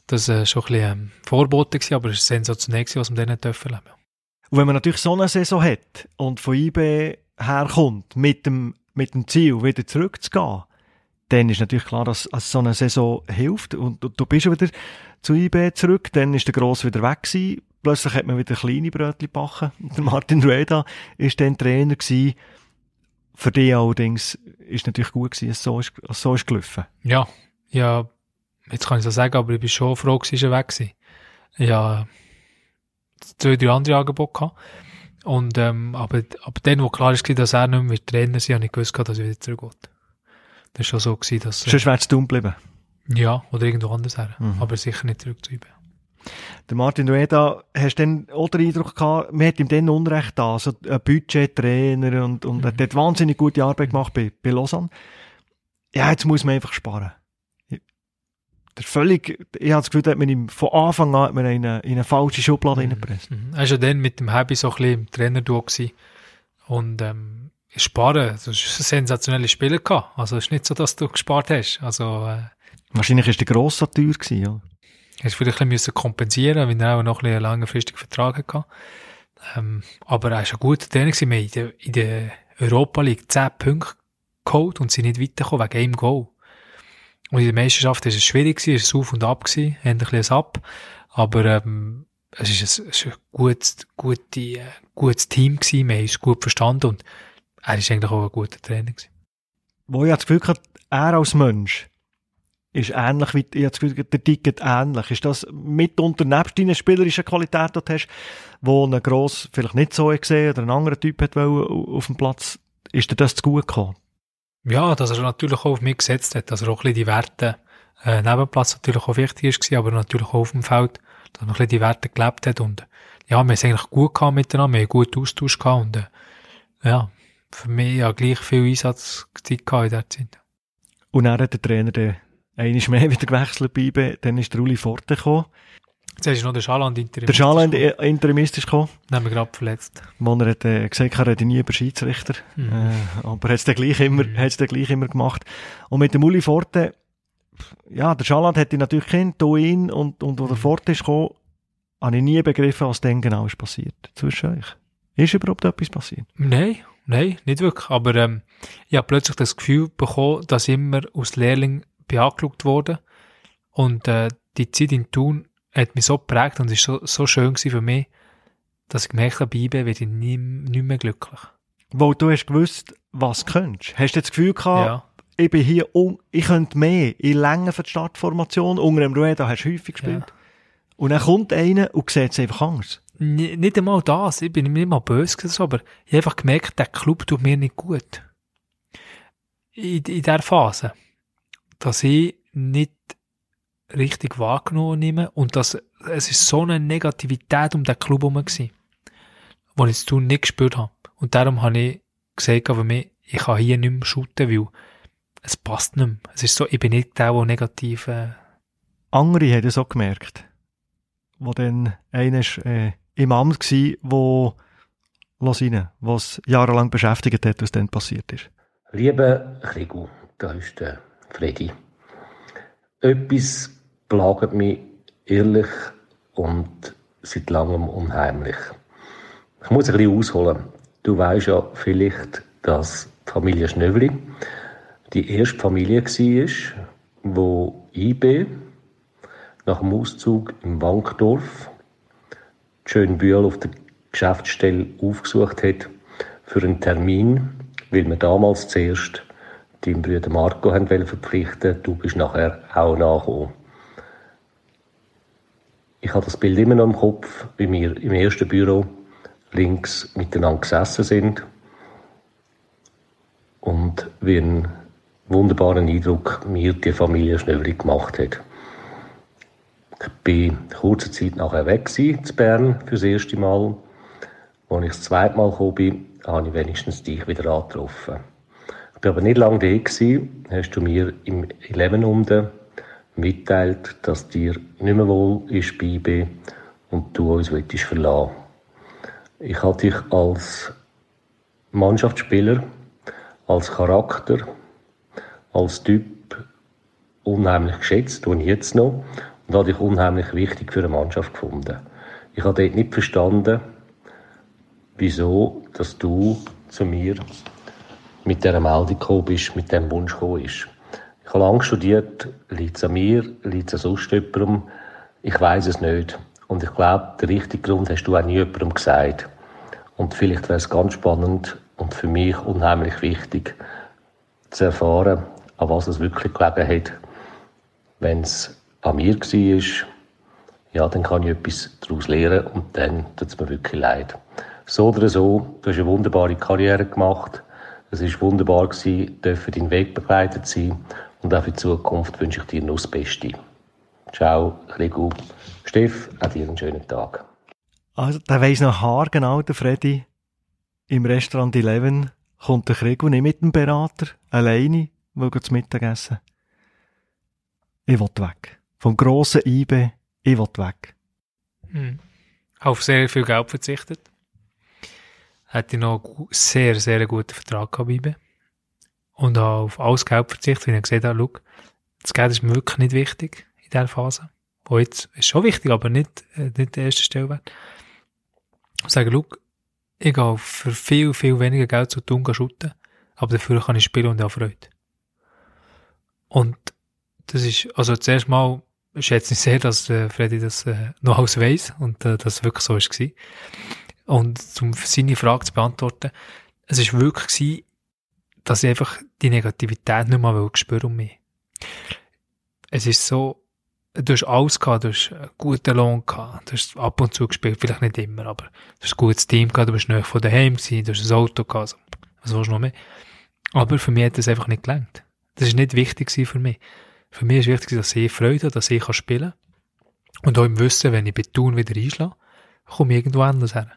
das äh, schon ein bisschen ähm, Vorbote gewesen, aber es ist sensationell gewesen, was wir dann dürfen erleben.
Und wenn man natürlich so eine Saison hat und von IB herkommt, mit dem, mit dem Ziel, wieder zurückzugehen, dann ist natürlich klar, dass, dass so eine Saison hilft. Und du, du bist wieder zu IB zurück, dann ist der Gross wieder weg gewesen. Plötzlich hat man wieder kleine Brötchen backen. Der Martin Rueda ist dann Trainer gewesen. Für dich allerdings ist natürlich gut gewesen, es so ist, es so ist gelaufen.
Ja, ja, jetzt kann ich so sagen, aber ich bin schon froh, dass er weg war. Ja, zwei, drei andere Angebote gehabt. Und, ähm, aber, aber dann, wo klar ist, dass er nicht mehr Trainer ist, habe ich gewusst, dass er wieder zurückgeht. Das war schon so, gewesen, dass, äh,
Sonst wärst du dumm geblieben.
ja, oder irgendwo anders her.
Mhm.
Aber sicher nicht zurück zu ihm.
Der Martin Rueda, hast du dann auch den Eindruck gehabt, man hat ihm dann Unrecht da, so ein Budgettrainer und, und er hat wahnsinnig gute Arbeit gemacht bei, bei Lausanne. Ja, jetzt muss man einfach sparen. Der völlig, ich habe das Gefühl, hat man ihm von Anfang an hat man ihn in eine, in eine falsche Schublade reingepresst.
Mhm. Er war ja dann mit dem Happy so ein bisschen im Trainerduo. Und, ähm, sparen, das ist ein sensationelles Spieler gehabt. Also, es ist nicht so, dass du gespart hast. Also, äh,
Wahrscheinlich war der Gross so teuer gewesen, ja.
Hast vielleicht ein bisschen müssen kompensieren, weil er auch noch ein bisschen einen langfristigen Vertrag hatte. Ähm, aber er ist ein guter Trainer gewesen. Wir haben in der, in der Europa League 10 Punkte geholt und sind nicht weitergekommen wegen einem Goal. Und in der Meisterschaft ist es schwierig gewesen, es war Auf und Ab gewesen, ein bisschen ein Ab. Aber, ähm, es ist ein, es ist ein gutes, gute, äh, gutes Team gewesen, wir haben uns gut verstanden und er ist eigentlich auch ein guter Trainer gewesen.
Wo ich das Gefühl hatte, er als Mensch ist ähnlich wie, ich habe das Gefühl, der Ticket ähnlich. Ist das mitunter nebst deiner spielerischen Qualität, die du hast, wo ein Gross vielleicht nicht so gesehen oder ein anderer Typ hat auf dem Platz, ist dir das zu gut gekommen?
Ja, dass er natürlich auch auf mich gesetzt hat, dass er auch ein bisschen die Werte, äh, neben Platz natürlich auch wichtig ist, aber natürlich auch auf dem Feld, dass er ein bisschen die Werte gelebt hat und, ja, wir haben es eigentlich gut gehabt miteinander, wir haben gut Austausch gehabt und, äh, ja, für mich ja gleich viel Einsatzzeit gehabt in der Zeit.
Und dann hat der Trainer dann einmal mehr wieder gewechselt bei IB, dann ist der Uli Forte gekommen.
Jetzt ist noch der Schaland Interim.
Der Schaland interimistisch gekommen,
Den haben wir gerade verletzt.
wo er hat, äh, gesagt hat, er rede nie über Schiedsrichter.
Mhm.
Äh, aber er hat es dann gleich immer,
Mhm.
hat's dann gleich immer gemacht. Und mit dem Uli Forte, ja, der Schaland hätte ich natürlich kennt, du ihn, und, und wo der
Mhm.
Forte ist gekommen, habe ich nie begriffen, was denn genau ist passiert zwischen euch. Ist überhaupt etwas passiert?
Nein, nein, nicht wirklich. Aber ähm, ich habe plötzlich das Gefühl bekommen, dass ich immer als Lehrling bin angeschaut wurde. Und äh, die Zeit in Thun hat mich so geprägt und ist so, so schön für mich, dass ich gemerkt habe, IB werde ich nie, nicht mehr glücklich.
Weil du hast gewusst, was du könntest. Hast du das Gefühl gehabt,
Ja.
ich bin hier, ich könnte mehr, ich länge für die Startformation, unter dem Rueda hast du häufig gespielt. Und dann kommt einer und sieht es einfach anders.
Nicht einmal das, ich bin nicht mal böse aber ich habe einfach gemerkt, der Club tut mir nicht gut. In, in dieser Phase. Dass ich nicht richtig wahrgenommen nehme und dass es ist so eine Negativität um den Club herum gewesen, die ich zu nicht gespürt habe. Und darum habe ich gesagt, mich, ich kann hier nicht mehr shooten, weil es passt nicht mehr. Es ist so, ich bin nicht der, der negativ, äh,
Andere haben das auch gemerkt. Wo dann einer ist, äh, im Amt gsi, wo, lass rein, was jahrelang beschäftigt hat, was dann passiert ist.
Lieber Krigu, da ist der Freddy. Etwas plagt mich ehrlich und seit langem unheimlich. Ich muss ein bisschen ausholen. Du weißt ja vielleicht, dass die Familie Schnöbli die erste Familie war, wo IB nach dem Auszug im Wankdorf Schönbühl auf der Geschäftsstelle aufgesucht hat für einen Termin, weil wir damals zuerst deinen Bruder Marco haben verpflichten Du bist nachher auch nachgekommen. Ich habe das Bild immer noch im Kopf, wie wir im ersten Büro links miteinander gesessen sind und wie einen wunderbaren Eindruck mir die Familie Schnöbli gemacht hat. Ich bin kurze Zeit nachher weg gewesen, zu Bern für das erste Mal. Als ich das zweite Mal gekommen bin, habe ich wenigstens dich wieder angetroffen. Ich bin aber nicht lange gewesen, hast du mir im 11 unten mitteilt, dass dir nicht mehr wohl ist bei IB und du uns willst verlassen. Ich habe dich als Mannschaftsspieler, als Charakter, als Typ unheimlich geschätzt, und jetzt noch, und habe dich unheimlich wichtig für eine Mannschaft gefunden. Ich habe dort nicht verstanden, wieso, dass du zu mir mit dieser Meldung gekommen bist, mit dem Wunsch gekommen bist. Ich habe lange studiert, liegt es an mir, liegt es an sonst jemandem, ich weiß es nicht. Und ich glaube, den richtigen Grund hast du auch nie jemandem gesagt. Und vielleicht wäre es ganz spannend und für mich unheimlich wichtig, zu erfahren, an was es wirklich gelegen hat. Wenn es an mir war, ja, dann kann ich etwas daraus lernen und dann tut es mir wirklich leid. So oder so, du hast eine wunderbare Karriere gemacht. Es war wunderbar, gewesen, dürfen deinen Weg begleitet sein. Und auch für die Zukunft wünsche ich dir nur das Beste. Ciao, Krigu. Steff, auch dir einen schönen Tag.
Also, der weiss noch haargenau, der Freddy. Im Restaurant Eleven kommt der Krieg nicht mit dem Berater, alleine, will gehen zu Mittagessen. Ich will weg. Vom grossen IB, ich will weg.
Hm. Auf sehr viel Geld verzichtet. Hätte noch einen sehr, sehr guten Vertrag gehabt bei IBE. Und habe auf alles Geld verzichtet, weil ich gesagt habe, schau, das Geld ist mir wirklich nicht wichtig in dieser Phase. Wo jetzt ist schon wichtig, aber nicht, äh, nicht der erste Stellwert. Und sage, schau, ich gehe für viel, viel weniger Geld zu tun shooten, aber dafür kann ich spielen und habe Freude. Und das ist, also zuerst mal schätze ich sehr, dass äh, Freddy das äh, noch alles weiss und äh, das wirklich so war. Und um seine Frage zu beantworten, es ist wirklich gewesen, dass ich einfach die Negativität nicht mehr spüren um mich. Es ist so, du hast alles gehabt, du hast einen guten Lohn gehabt, du hast ab und zu gespielt, vielleicht nicht immer, aber du hast ein gutes Team gehabt, du bist nahe von daheim gewesen, du hast ein Auto gehabt, also, was willst du noch mehr? Aber für mich hat das einfach nicht gelangt. Das ist nicht wichtig für mich. Für mich ist wichtig, dass ich Freude habe, dass ich spielen kann. Und auch im Wissen, wenn ich bei Thun wieder einschlage, komme ich irgendwo anders her.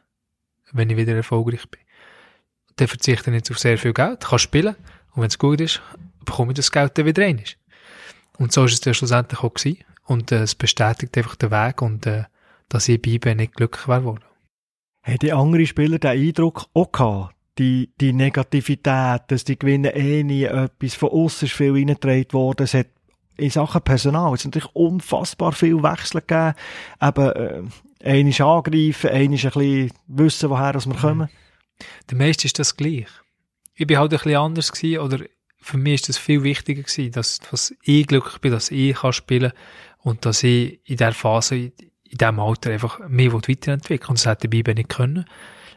Wenn ich wieder erfolgreich bin. Dann verzichte ich jetzt auf sehr viel Geld, kann spielen. Und wenn es gut ist, bekomme ich das Geld dann wieder rein. Und so ist es dann schlussendlich auch gewesen. Und äh, es bestätigt einfach den Weg und äh, dass ich bei nicht glücklich wäre.
Haben die anderen Spieler den Eindruck auch gehabt? Die, die Negativität, dass die gewinnen eh nie etwas, von außen ist viel reingetragen worden, es hat in Sachen Personal, es natürlich unfassbar viel Wechsel gegeben, eben, äh, einmal angreifen, einmal ein bisschen wissen, woher wir kommen.
Der meiste ist das gleich. ich bin halt ein bisschen anders gewesen, oder für mich ist das viel wichtiger gewesen, dass, dass ich glücklich bin, dass ich kann spielen und dass ich in der Phase, in, in diesem Alter einfach mich weiterentwickeln Und das hätte ich nicht können.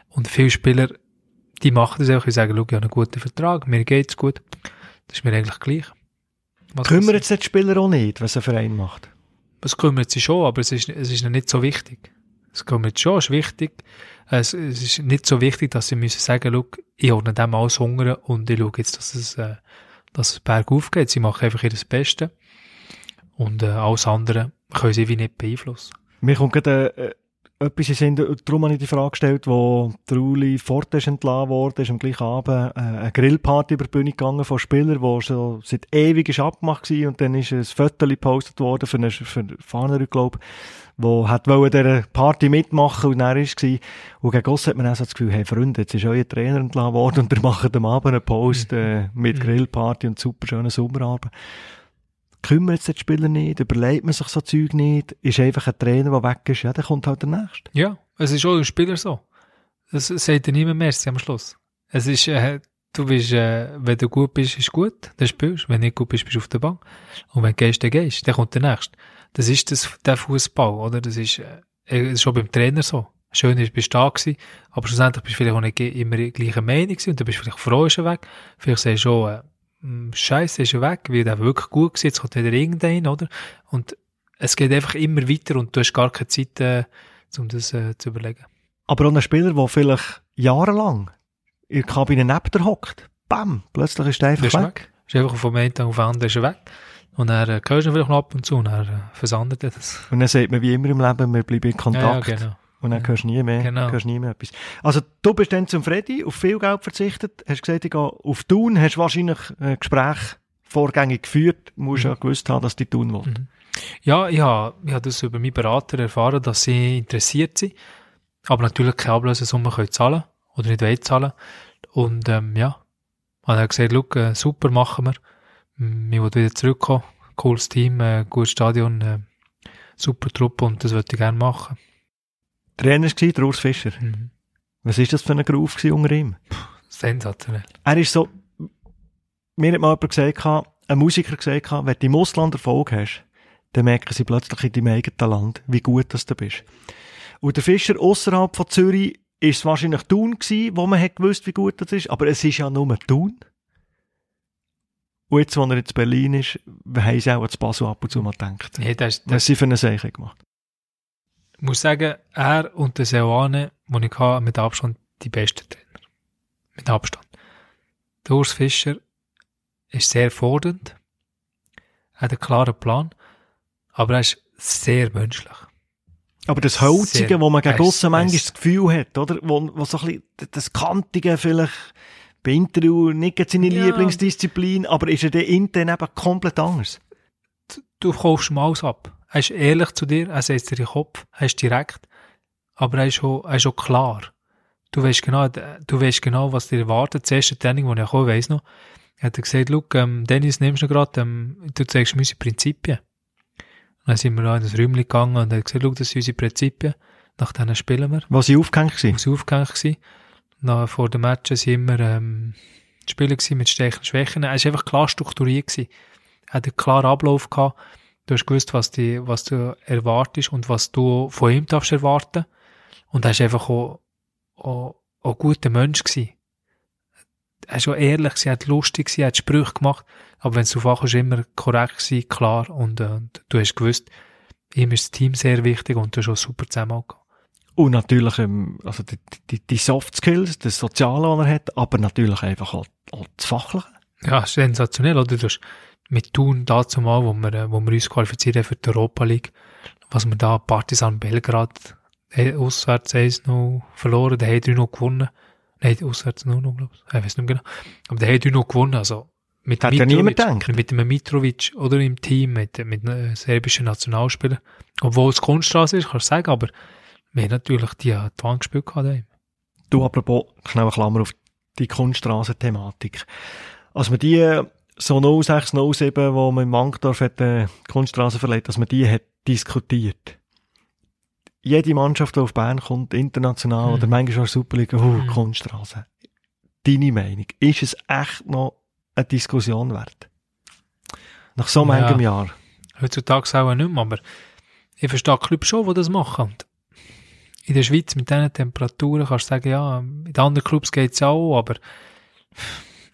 Und viele Spieler, die machen das auch, die sagen, schau, ich habe einen guten Vertrag, mir geht's gut. Das ist mir eigentlich gleich.
Was Kümmert sich die Spieler auch nicht, was ein Verein macht?
Es kümmert sich schon, aber es ist, es ist nicht so wichtig. Es kümmert schon, es ist wichtig. Es, es ist nicht so wichtig, dass sie müssen sagen, schau, ich ordne dem alles Hunger und ich schaue jetzt, dass es, äh, dass es bergauf geht. Sie machen einfach ihr Beste. Und äh, alles andere können sie wie nicht beeinflussen.
Mir kommt gerade äh, etwas in Sinn, darum habe ich die Frage gestellt, wo der Uli Forte ist entlassen worden, ist am gleichen Abend äh, eine Grillparty über die Bühne gegangen von Spielern, die schon seit ewig ist abgemacht war und dann ist ein Foto gepostet worden für einen, für einen Fahner, glaube wo hat wollen dieser Party mitmachen und er ist war. Und gegen Goss hat man auch so das Gefühl, hey Freunde, jetzt ist euer Trainer entlassen worden und der macht am Abend einen Post äh, mit mhm. Grillparty und super schönen Sommerabend kümmert sich die Spieler nicht, überlegt man sich so Zeug nicht, ist einfach ein Trainer, der weg ist, ja, dann kommt halt der Nächste.
Ja, es ist auch ein Spieler so. Das sagt dir niemand mehr am Schluss. Es ist, äh, du bist, äh, wenn du gut bist, ist gut, dann spielst du. Wenn du nicht gut bist, bist du auf der Bank. Und wenn du gehst, dann gehst, dann kommt der Nächste. Das ist das, der Fußball, oder? Das ist, äh, das ist schon beim Trainer so. Schön ist, bist du da gewesen, aber schlussendlich bist du vielleicht auch nicht immer die gleiche Meinung gewesen und dann bist du vielleicht froh, ist er weg. Vielleicht sagst du schon, äh, Scheiße ist er weg, weil der wirklich gut war, jetzt kommt wieder irgendein, oder? Und es geht einfach immer weiter und du hast gar keine Zeit, äh, um das äh, zu überlegen.
Aber auch ein Spieler, der vielleicht jahrelang in der Kabine neben dir hockt, bam, plötzlich ist er einfach ist weg. weg.
Ist einfach vom einen Tag auf den anderen ist er weg. Und dann äh, hörst du vielleicht noch ab und zu und dann äh, versandet er das.
Und dann sagt man wie immer im Leben, wir bleiben in Kontakt. Ja, ja, genau. Und dann hörst du nie mehr, genau. hörst nie mehr etwas. Also, du bist dann zum Freddy, auf viel Geld verzichtet, hast gesagt, ich gehe auf Thun, hast wahrscheinlich ein Gespräch vorgängig geführt, musst mhm. ja gewusst haben, dass die Thun wollen. Mhm.
Ja, ich habe, ich habe das über meinen Berater erfahren, dass sie interessiert sind, aber natürlich keine Ablösesumme können zahlen oder nicht wollen zahlen. Und, ähm, ja, und er hat gesagt, schau, äh, super, machen wir. Wir wollen wieder zurückkommen. Cooles Team, äh, gutes Stadion, äh, super Truppe und das würde ich gerne machen.
Trainer war der Urs Fischer. Mhm. Was war das für ein Groove unter ihm? Puh,
sensationell.
Er ist so, mir hat mal jemand gesagt, ein Musiker gesagt, wenn du im Ausland Erfolg hast, dann merken sie plötzlich in deinem eigenen Land, wie gut das du bist. Und der Fischer außerhalb von Zürich ist es wahrscheinlich Thun gewesen, wo man hat gewusst, wie gut das ist, aber es ist ja nur Thun. Und jetzt, wo er in Berlin ist, haben sie auch an Basel ab und zu mal gedacht. Ja, das, das, was sie für eine Sache gemacht
ich muss sagen, er und der Seoane, den ich hatte, mit Abstand die besten Trainer. Mit Abstand. Der Urs Fischer ist sehr fordernd, hat einen klaren Plan, aber er ist sehr menschlich.
Aber das Holzige, sehr, wo man gegen aussen manchmal das Gefühl hat, oder? Wo, wo so ein bisschen das Kantige vielleicht bei Interview nicht seine ja. Lieblingsdisziplin, aber ist er dann intern eben komplett anders?
Du, du kaufst mal alles ab. Er ist ehrlich zu dir, er setzt dir den Kopf, er ist direkt, aber er ist auch, er ist auch klar. Du weißt genau, du weißt genau, was dir erwartet. Das erste Training, das ich auch weiss noch, er hat gesagt, schau, ähm, Dennis, nimmst du gerade, ähm, du zeigst mir unsere Prinzipien. Und dann sind wir da in das Räumchen gegangen und er hat gesagt, schau, das sind unsere Prinzipien. Nach denen spielen wir.
Was sie aufgehängt waren?
Was sie aufgehängt waren. Nach, vor den Matches sind wir, ähm, Spielen mit Stärken und Schwächen. Er war einfach klar strukturiert gewesen. Er hat einen klaren Ablauf gehabt. Du hast gewusst, was, die, was du erwartest und was du von ihm darfst erwarten. Und er war einfach auch, auch, auch ein guter Mensch gewesen. Er war auch ehrlich gewesen, er hat lustig gewesen, er hat Sprüche gemacht. Aber wenn ankommt, ist immer korrekt gewesen, klar. Und, äh, und du hast gewusst, ihm ist das Team sehr wichtig und du hast auch super zusammengekommen.
Und natürlich, ähm, also die, die, die Soft Skills, das Soziale, was er hat, aber natürlich einfach auch, auch das Fachliche.
Ja, sensationell, oder? Du hast, mit Thun dazu mal, wo wir, äh, wo wir uns qualifizieren für die Europa League, was wir da Partizan Belgrad äh, auswärts 1 noch verloren, der hat 3 noch gewonnen. Nein, auswärts 0 noch, glaube ich. Ich weiß nicht mehr genau. Aber der hat 3 noch gewonnen, also mit
Hat ja niemand gedacht.
Mit dem Mitrovic oder im Team, mit, mit einem serbischen Nationalspieler. Obwohl es Kunststraße ist, kannst du sagen, aber wir haben natürlich die, die Wand gespielt gehabt.
Du, apropos, schnell Klammer auf die Kunststraße-Thematik. Als wir die so 06, 07, wo man in Mankdorf hat, äh, Kunststraße verlegt, dass man die hat diskutiert. Jede Mannschaft, die auf Bern kommt, international mhm. oder manchmal auch Superliga, oh, mhm. Kunststraße. deine Meinung? Ist es echt noch eine Diskussion wert? Nach so
Ja.
manchem Jahr.
Heutzutage auch nicht mehr, aber ich verstehe Clubs schon, die das machen. Und in der Schweiz mit diesen Temperaturen kannst du sagen, ja, in den anderen Clubs geht es auch, aber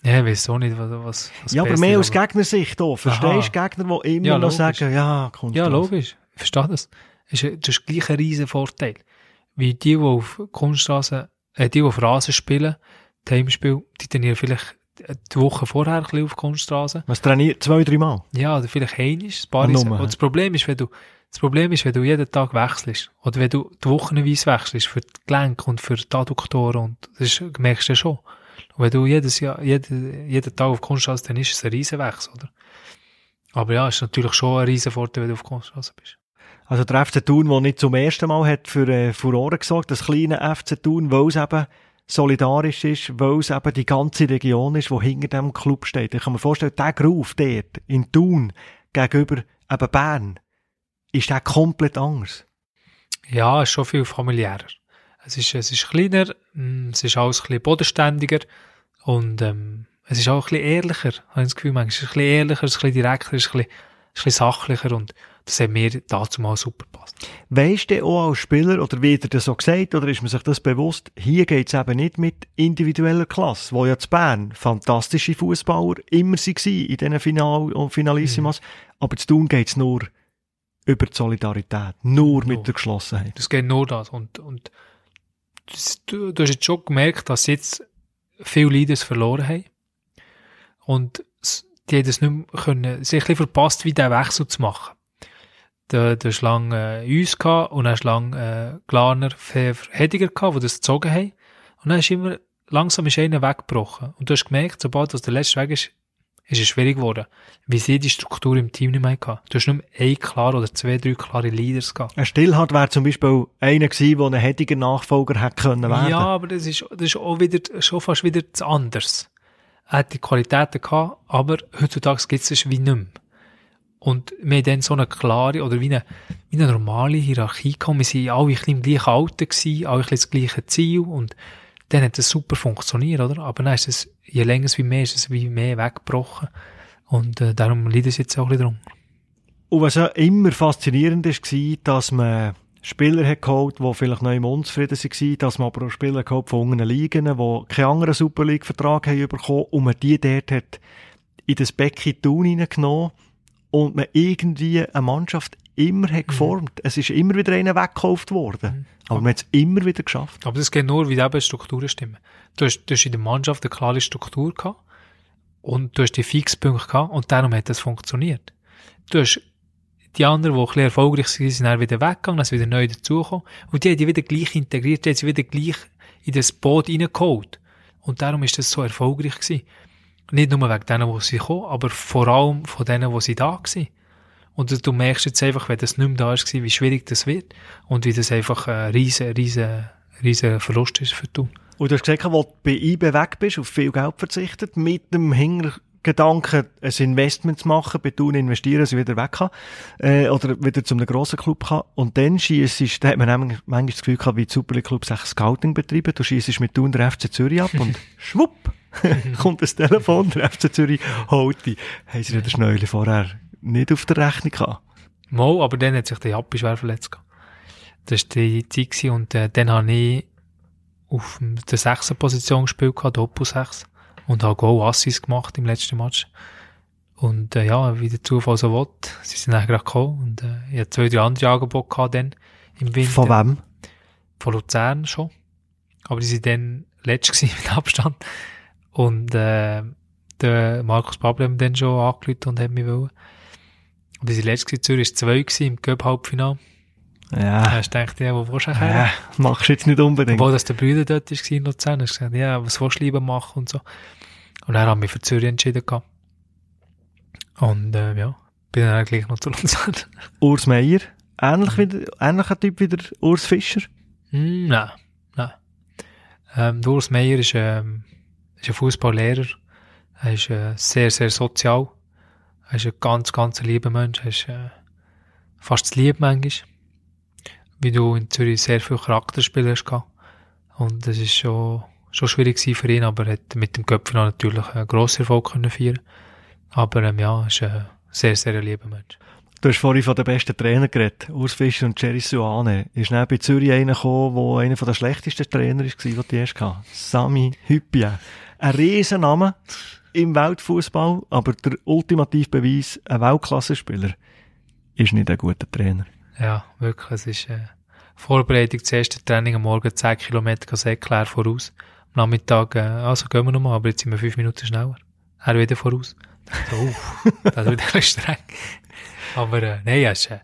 ja, ich weiß auch nicht, was, was, was
Ja, aber mehr aus Gegnersicht auch. Verstehst du Gegner, die immer
Ja,
noch sagen, ja, kommt
Ja, logisch. Ich verstehe das. Das ist, das ist gleich ein riesen Vorteil. Wie die, die auf Kunststraße, äh, die, die auf Rasen spielen, Heimspiel, die trainieren vielleicht die Woche vorher ein bisschen auf Kunststraße.
Was trainiert? Zwei, drei Mal?
Ja, oder vielleicht einiges, ein paar Und das Problem ist, wenn du, das Problem ist, wenn du jeden Tag wechselst, oder wenn du die wochenweise wechselst, für die Gelenke und für die Adduktoren, und das ist, merkst du ja schon. Und wenn du jedes Jahr, jeden, jeden Tag auf Kunststraße, dann ist es ein Riesenwechsel, oder? Aber ja, es ist natürlich schon ein Riesenvorteil, wenn du auf Kunststraße bist.
Also der FC Thun, der nicht zum ersten Mal hat für äh, Furore gesorgt, das kleine FC Thun, weil es eben solidarisch ist, weil es eben die ganze Region ist, die hinter dem Club steht. Ich kann mir vorstellen, der Groove dort in Thun gegenüber eben Bern, ist der komplett anders.
Ja, es ist schon viel familiärer. Es ist, es ist kleiner, mm, es ist alles ein bisschen bodenständiger und ähm, es ist auch ein bisschen ehrlicher, habe ich das Gefühl. Manchmal. Es ist ein bisschen ehrlicher, es ist ein bisschen direkter, es ist ein bisschen, ein bisschen sachlicher und das hat mir dazu mal super gepasst.
Weisst du auch als Spieler, oder wird dir das so gesagt, oder ist man sich das bewusst, hier geht es eben nicht mit individueller Klasse, wo ja zu Bern fantastische Fußballer immer waren in diesen Final und Finalissimas, aber zu Thun geht es nur über die Solidarität, nur mit
Nur.
der Geschlossenheit.
Das geht nur das und, und das, du, du hast jetzt schon gemerkt, dass jetzt viele Leaders verloren haben und die haben das nicht mehr können, sich ein verpasst, wie diesen Wechsel zu machen. Da hast du lange äh, uns gehabt und dann du lange äh, Glarner, Fever, Hediger die das gezogen haben. Und dann ist immer, langsam ist einer weggebrochen. Und du hast gemerkt, sobald das der letzte weg ist, ist es schwierig geworden, wie sie die Struktur im Team nicht mehr gehabt. Du hast nur ein klar oder zwei, drei klare Leaders gehabt.
Ein Stillhart wäre zum Beispiel einer gewesen, der ein hetiger Nachfolger hätte können werden.
Ja, aber das ist, das ist auch wieder, schon fast wieder das anders. Er hat die Qualitäten gehabt, aber heutzutage gibt es es wie nicht mehr. Und wir haben dann so eine klare, oder wie eine, wie eine normale Hierarchie gehabt. Wir sind alle ein bisschen im gleichen Alter gewesen, alle ein bisschen das gleiche Ziel und dann hat es super funktioniert, oder? Aber dann ist es, je länger es wie mehr, ist es wie mehr weggebrochen. Und äh, darum liegt es jetzt auch ein bisschen drum.
Und was ja immer faszinierend war, dass man Spieler hat die vielleicht noch im unzufrieden waren, dass man aber auch Spieler geholt von unteren Ligen, die keinen anderen Super League-Vertrag haben und man die dort hat in das Becken Thun reingenommen und man irgendwie eine Mannschaft immer hat geformt. Es ist immer wieder einer weggekauft worden. Aber man hat es immer wieder geschafft.
Aber das geht nur, wie eben Strukturen stimmen. Du hast, du hast in der Mannschaft eine klare Struktur gehabt und du hast die Fixpunkte gehabt und darum hat das funktioniert. Du hast die anderen, die ein bisschen erfolgreich sind, sind dann wieder weggegangen, dann sind wieder neu dazugekommen und die haben die wieder gleich integriert, die haben sie wieder gleich in das Boot reingeholt. Und darum ist das so erfolgreich gewesen. Nicht nur wegen denen, die sie kommen, aber vor allem von denen, die sie da waren. Und du merkst jetzt einfach, wenn das nicht mehr da ist, wie schwierig das wird und wie das einfach ein riesen, riesen, riesen Verlust ist für du.
Und du hast gesagt, wo du bei IB weg bist, auf viel Geld verzichtet, mit dem Hintergedanken, ein Investment zu machen, bei Thun investieren, dass ich wieder weg kann, äh, oder wieder zu einem grossen Club kann. Und dann schiessest, da hat man nämlich manchmal das Gefühl gehabt, wie die Super League Clubs Scouting betreiben. Du schiessest mit Thun der FC Zürich ab und schwupp, kommt das Telefon, der FC Zürich holt dich. Haben sie den Schnäuli vorher nicht auf der Rechnung gehabt?
Mal, aber dann hat sich der Jappi schwer verletzt. gehabt. Das war die Zeit und äh, dann habe ich auf der sechsten Position gespielt, gehabt, Doppel 6 und habe Goal Assis gemacht im letzten Match. Und äh, ja, wie der Zufall so will, sie sind dann gerade gekommen und äh, ich hatte zwei, drei andere Angebote gehabt dann im Winter.
Von wem?
Von Luzern schon. Aber die sind dann letzt mit Abstand. Und äh, der Markus Pablo hat mich dann schon angerufen und hat mich wollen. Und die sind letzt gewesen, Zürich war zwei gewesen, im Cup-Halbfinale. Da
Ja,
hast du gedacht, ja, wo willst du
ja,
her?
machst du jetzt nicht unbedingt.
Obwohl, dass der Brüder dort war in Luzern, hast du gesagt, ja, was willst du lieber machen und so. Und dann haben wir für Zürich entschieden gehabt. Und, äh, ja, bin dann eigentlich noch zu Luzern.
Urs Meier, ähnlich wieder, ähnlicher Typ wie der Urs Fischer.
Hm, nein, nein. Ähm, der Urs Meier ist, ähm, ist ein Fußballlehrer. Er ist äh, sehr, sehr sozial. Er ist ein ganz, ganz lieber Mensch. Er ist äh, fast lieb manchmal. Wie du in Zürich sehr viel Charakterspieler hast. Und das ist schon, schon schwierig für ihn, aber er hat mit dem Köpfen natürlich einen grossen Erfolg können feiern. Aber ähm, ja, ist ein sehr, sehr lieber Mensch.
Du hast vorhin von den besten Trainern geredet. Urs Fischer und Jerry Suane. Ist dann bei Zürich einer gekommen, der einer der schlechtesten Trainer war, den du erst hattest. Sami Hüppia. Ein Riesenname im Weltfußball, aber der ultimative Beweis, ein Weltklasse-Spieler ist nicht ein guter Trainer.
Ja, wirklich. Es ist äh, Vorbereitung, das erste Training am Morgen 10 Kilometer Säckleer voraus. Am Nachmittag, äh, also gehen wir nochmal, aber jetzt sind wir fünf Minuten schneller. Er wieder voraus. So, uff, das wird echt streng. Aber äh, nein, er ist, äh,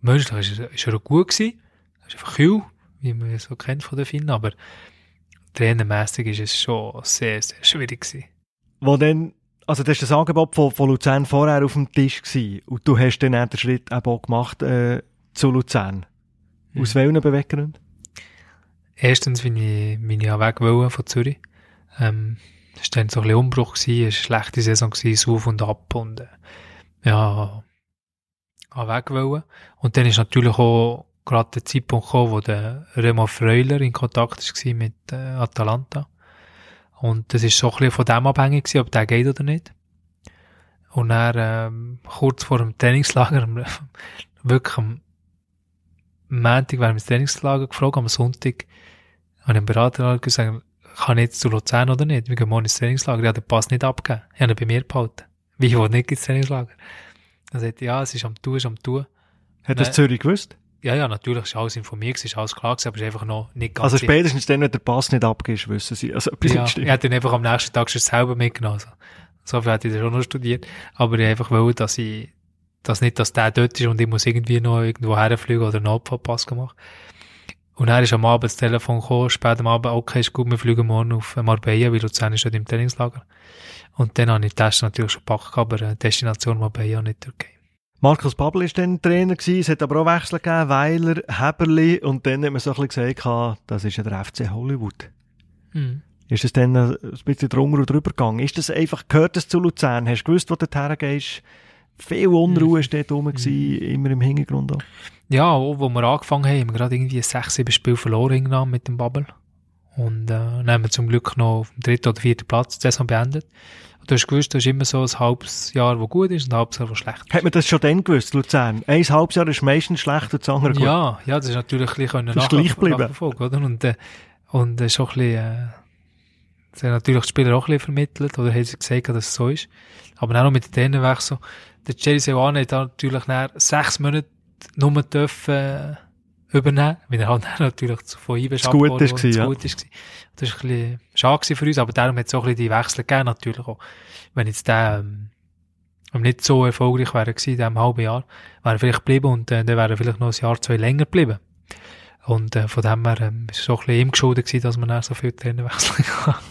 menschlich ist, ist er auch gut gewesen. Er ist einfach kühl, wie man es so kennt von den Finnen, aber trainermässig ist es schon sehr, sehr schwierig gewesen.
Wo dann, also das war das Angebot von, von Luzern vorher auf dem Tisch gewesen, und du hast dann auch den Schritt eben auch gemacht äh, zu Luzern. Aus welchen Beweggründen?
Erstens bin ich, bin ich auch weg wollen von Zürich. Ähm, es war dann so ein bisschen Umbruch, gewesen, es eine schlechte Saison, gewesen, auf und ab und äh, ja, weg wollen. Und dann ist natürlich auch gerade der Zeitpunkt gekommen, wo der Remo Freuler in Kontakt war mit äh, Atalanta. Und das ist so ein bisschen von dem abhängig gewesen, ob der geht oder nicht. Und dann, ähm, kurz vor dem Trainingslager, wirklich am Montag während des Trainingslager gefragt, am Sonntag, habe ich dem Berater gesagt, kann ich jetzt zu Luzern oder nicht? Wir gehen morgen ins Trainingslager. Ja, der Pass nicht abgegeben. Ich habe ihn bei mir behalten. Wie, ich will nicht ins Trainingslager. Dann sagt er, ja, es ist am Tun, es ist am Tun.
Hat das. Zürich gewusst?
Ja, ja, natürlich ist alles informiert, ist alles klar gewesen, aber es ist einfach noch nicht ganz
Also spätestens dann, wenn der Pass nicht abgibst, wissen sie, also
Ja,
stimmt.
hätte ihn einfach am nächsten Tag schon selber mitgenommen. Also. So viel hätte ich dann schon noch studiert. Aber ich einfach wollte, dass ich, dass nicht, dass der dort ist und ich muss irgendwie noch irgendwo herfliegen oder einen Notfallpass machen. Und dann ist am Abend das Telefon gekommen, spät am Abend, okay, ist gut, wir fliegen morgen auf Marbella, weil Luzern ist dort im Trainingslager. Und dann habe ich die Tests natürlich schon gepackt, aber äh, Destination Marbella, nicht Türkei.
Markus Babbel war dann Trainer gewesen, es hat aber auch Wechsel gegeben, Weiler, Heberli, und dann hat man so ein bisschen gesagt, ah, das ist ja der FC Hollywood.
Mhm.
Ist es dann äh, ein bisschen drunter und drüber gegangen? Ist das einfach, gehört das zu Luzern? Hast du gewusst, wo du dorthin gehst? Viel Unruhe war dort rum, gewesen, immer im Hintergrund auch.
Ja, auch, wo wir angefangen haben, haben wir gerade irgendwie sechs, sieben Spiele verloren mit dem Bubble. Und äh, dann haben wir zum Glück noch auf dem dritten oder vierten Platz die Saison beendet. Und du hast gewusst, das ist immer so ein halbes Jahr, wo gut ist und ein halbes Jahr, wo schlecht ist.
Hat man das schon dann gewusst, Luzern? Ein halbes Jahr ist meistens schlecht und das andere gut.
Ja, ja, das ist natürlich ein bisschen
Das ist gleich geblieben.
oder? Und, äh, und äh, schon ein bisschen, äh, das haben natürlich die Spieler auch ein bisschen vermittelt, oder haben sie gesagt, dass es so ist. Aber auch noch mit den Trainerwechsel. Der Jerry Sewane hat natürlich nach sechs Monaten nur dürfen, übernehmen, weil er halt natürlich von Ibesch
Zu gut ist
wurde,
gewesen,
zu
ja.
gut ist gewesen. Das ist ein bisschen schade für uns, aber darum hat es auch ein bisschen die Wechsel gegeben, natürlich auch. Wenn jetzt der, ähm, nicht so erfolgreich wäre gewesen in diesem halben Jahr, wäre er vielleicht geblieben und äh, dann wäre er vielleicht noch ein Jahr, zwei länger geblieben. Und äh, von dem her ähm, ist es auch ein bisschen ihm geschuldet gewesen, dass man dann so viel Trainerwechsel hat.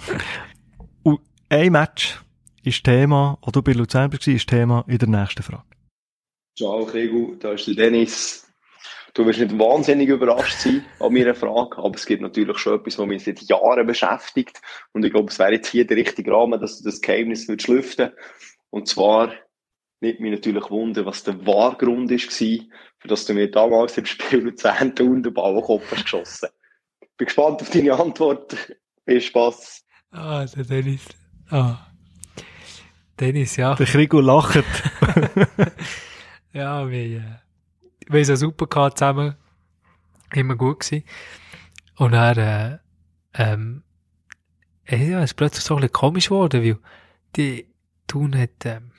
Und ein Match ist Thema, oder du bei Luzern warst, ist Thema in der nächsten Frage.
Ciao, Krigu, da ist der Dennis. Du wirst nicht wahnsinnig überrascht sein an meiner Frage, aber es gibt natürlich schon etwas, was mich seit Jahren beschäftigt. Und ich glaube, es wäre jetzt hier der richtige Rahmen, dass du das Geheimnis würdest lüften Und zwar nimmt mich natürlich Wunder, was der wahre Grund war, für dass du mir damals im Spiel Luzern Thun den Ball Kopf hast geschossen. Bin gespannt auf deine Antwort. Viel Spaß.
ah, der Dennis. Ah. Dennis, ja.
Der Krigo lacht.
Ja, wir, äh, wir haben es super gehabt zusammen. Immer gut gewesen. Und dann, äh, ähm, äh, ja, es ist plötzlich so ein bisschen komisch geworden, weil die Thun hat, ähm,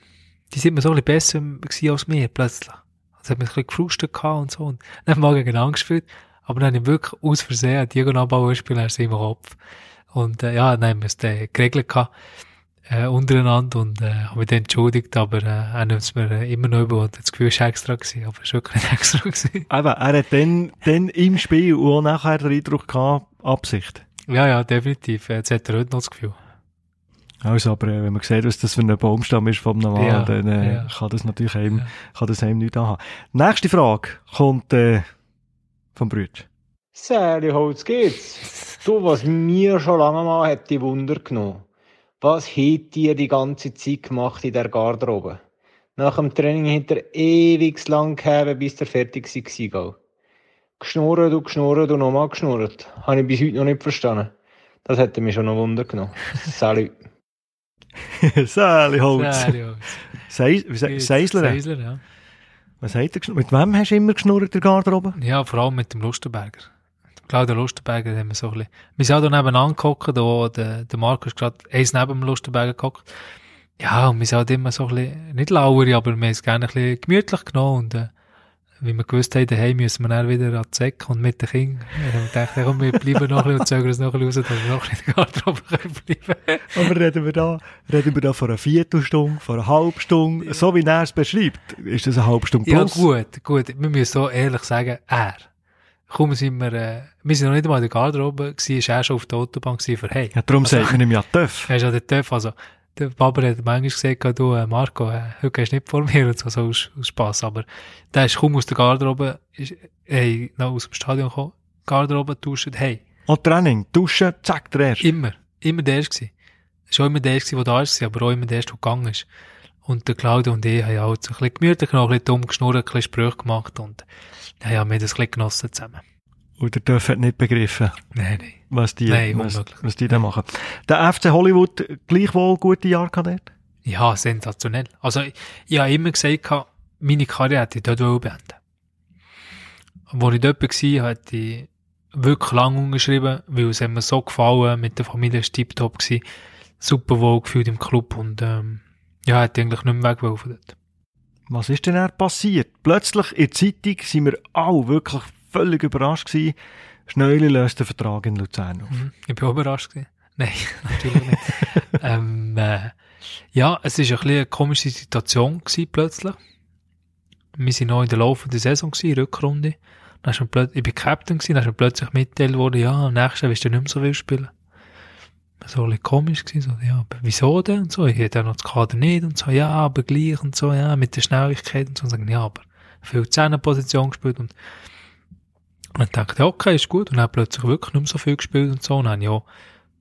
die sind mir so ein bisschen besser gewesen als mir, plötzlich. Also hat mich ein bisschen gefrustet gehabt und so. Und dann haben wir gegeneinander gespielt. Aber dann habe ich wirklich aus Versehen einen Diagonalball gespielt, er ist im Kopf. Und, äh, ja, dann haben wir es dann geregelt gehabt äh, untereinander und äh, habe mich dann entschuldigt, aber äh, er nimmt es mir äh, immer noch über und das Gefühl, es war extra gewesen, aber es war wirklich nicht extra gewesen.
Eben, er hat dann, dann im Spiel und auch nachher den Eindruck gehabt, Absicht.
ja, ja, definitiv. Jetzt hat er heute noch das Gefühl.
Also, aber äh, wenn man sieht, was das für ein Baumstamm ist vom Mann,
Ja,
dann äh,
ja.
kann das natürlich einem,
Ja.
kann das einem nicht anhaben. Nächste Frage kommt äh, vom Brütsch.
Sally, Holz geht's. Du, was mir schon lange mal hat die Wunder genommen. Was hat ihr die ganze Zeit gemacht in der Garderobe? Nach dem Training hat er ewig lang gehabt, bis der fertig war. Geschnurrt und geschnurrt und nochmal geschnurrt. Habe ich bis heute noch nicht verstanden. Das hätte mich schon noch Wunder genommen. Salut.
Sally Holz.
Serio.
Seis- wie sagt- Seisler.
Seisler, ja.
Was hat er? Mit wem hast du immer geschnurrt, der Garderobe?
Ja, vor allem mit dem Lustenberger. Mit Claudia Lustenberger haben wir so ein bisschen, wir sind auch da nebeneinander gehockt, da, der, der Marco ist gerade eins neben dem Lustenberger gehockt. Ja, und wir sind halt immer so ein bisschen, nicht lauer, aber wir haben es gerne ein bisschen gemütlich genommen und, äh, wie wir gewusst haben, daheim müssen wir dann wieder an die Säcke und mit den Kindern. Wir haben gedacht, ja, komm, wir bleiben noch ein bisschen und zögern es noch ein bisschen raus, dass wir noch ein bisschen Garderobe bleiben
Aber reden wir da, reden wir da von einer Viertelstunde, von einer halben Stunde, so wie er es beschreibt, ist das eine halbe Stunde
Ja,
plus?
gut, gut. Wir müssen so ehrlich sagen, er. Kaum sind wir, äh, wir sind noch nicht mal in der Garderobe gewesen, ist er schon auf der Autobahn gewesen für hey.
Ja, darum
Also-
sagt man ihm ja Töff.
Er ist ja der Töff, also, der Baber hat manchmal gesagt, du, äh, Marco, äh, heute gehst du nicht vor mir und so, so aus, aus Spass, aber der ist kaum aus der Garderobe, ist, hey, noch aus dem Stadion gekommen, Garderobe duschen, hey,
Und Training, duschen, zack, der erste.
immer, immer der Erste gewesen. Schon immer der Erste, der da ist, aber auch immer der Erste, der gegangen ist. Und der Claudio und ich haben halt so ein bisschen gemütlich noch ein bisschen dumm geschnurrt, ein bisschen Sprüche gemacht und, ja, wir haben das ein bisschen genossen zusammen.
Und der Töff hat nicht begriffen,
Nein, nein.
was die,
Nein,
was, was die da machen. Der FC Hollywood, gleichwohl gute Jahre gehabt?
Ja, sensationell. Also, ich, ich habe immer gesagt, gehabt, meine Karriere hätte ich dort beenden. Als ich dort war, hatte ich wirklich lang unterschrieben, weil es hat mir so gefallen, mit der Familie war tiptop gewesen, super wohl gefühlt im Club und, ähm, ja, hätte eigentlich nicht mehr weg von dort.
Was ist denn passiert? Plötzlich in der Zeitung sind wir alle wirklich völlig überrascht gewesen. Schneuli löst den Vertrag in Luzern auf.
Mhm. Ich bin auch überrascht gewesen. Nein, natürlich nicht. ähm, äh, ja, es ist ein bisschen eine komische Situation gewesen, plötzlich. Wir sind noch in der laufenden Saison gewesen, Rückrunde. Dann ist plötzlich, ich bin Captain gewesen, dann ist mir plötzlich mitgeteilt worden, ja, am nächsten wirst du nicht mehr so viel spielen. So ein bisschen komisch gewesen, so, ja, aber wieso denn? Und so, ich hätte ja noch das Kader nicht und so, ja, aber gleich und so, ja, mit der Schnelligkeit und so, und sagen, ja, aber viel Zehnerposition gespielt und und dann dachte ich, okay, ist gut. Und dann plötzlich wirklich nicht mehr so viel gespielt und so. Und dann habe ich auch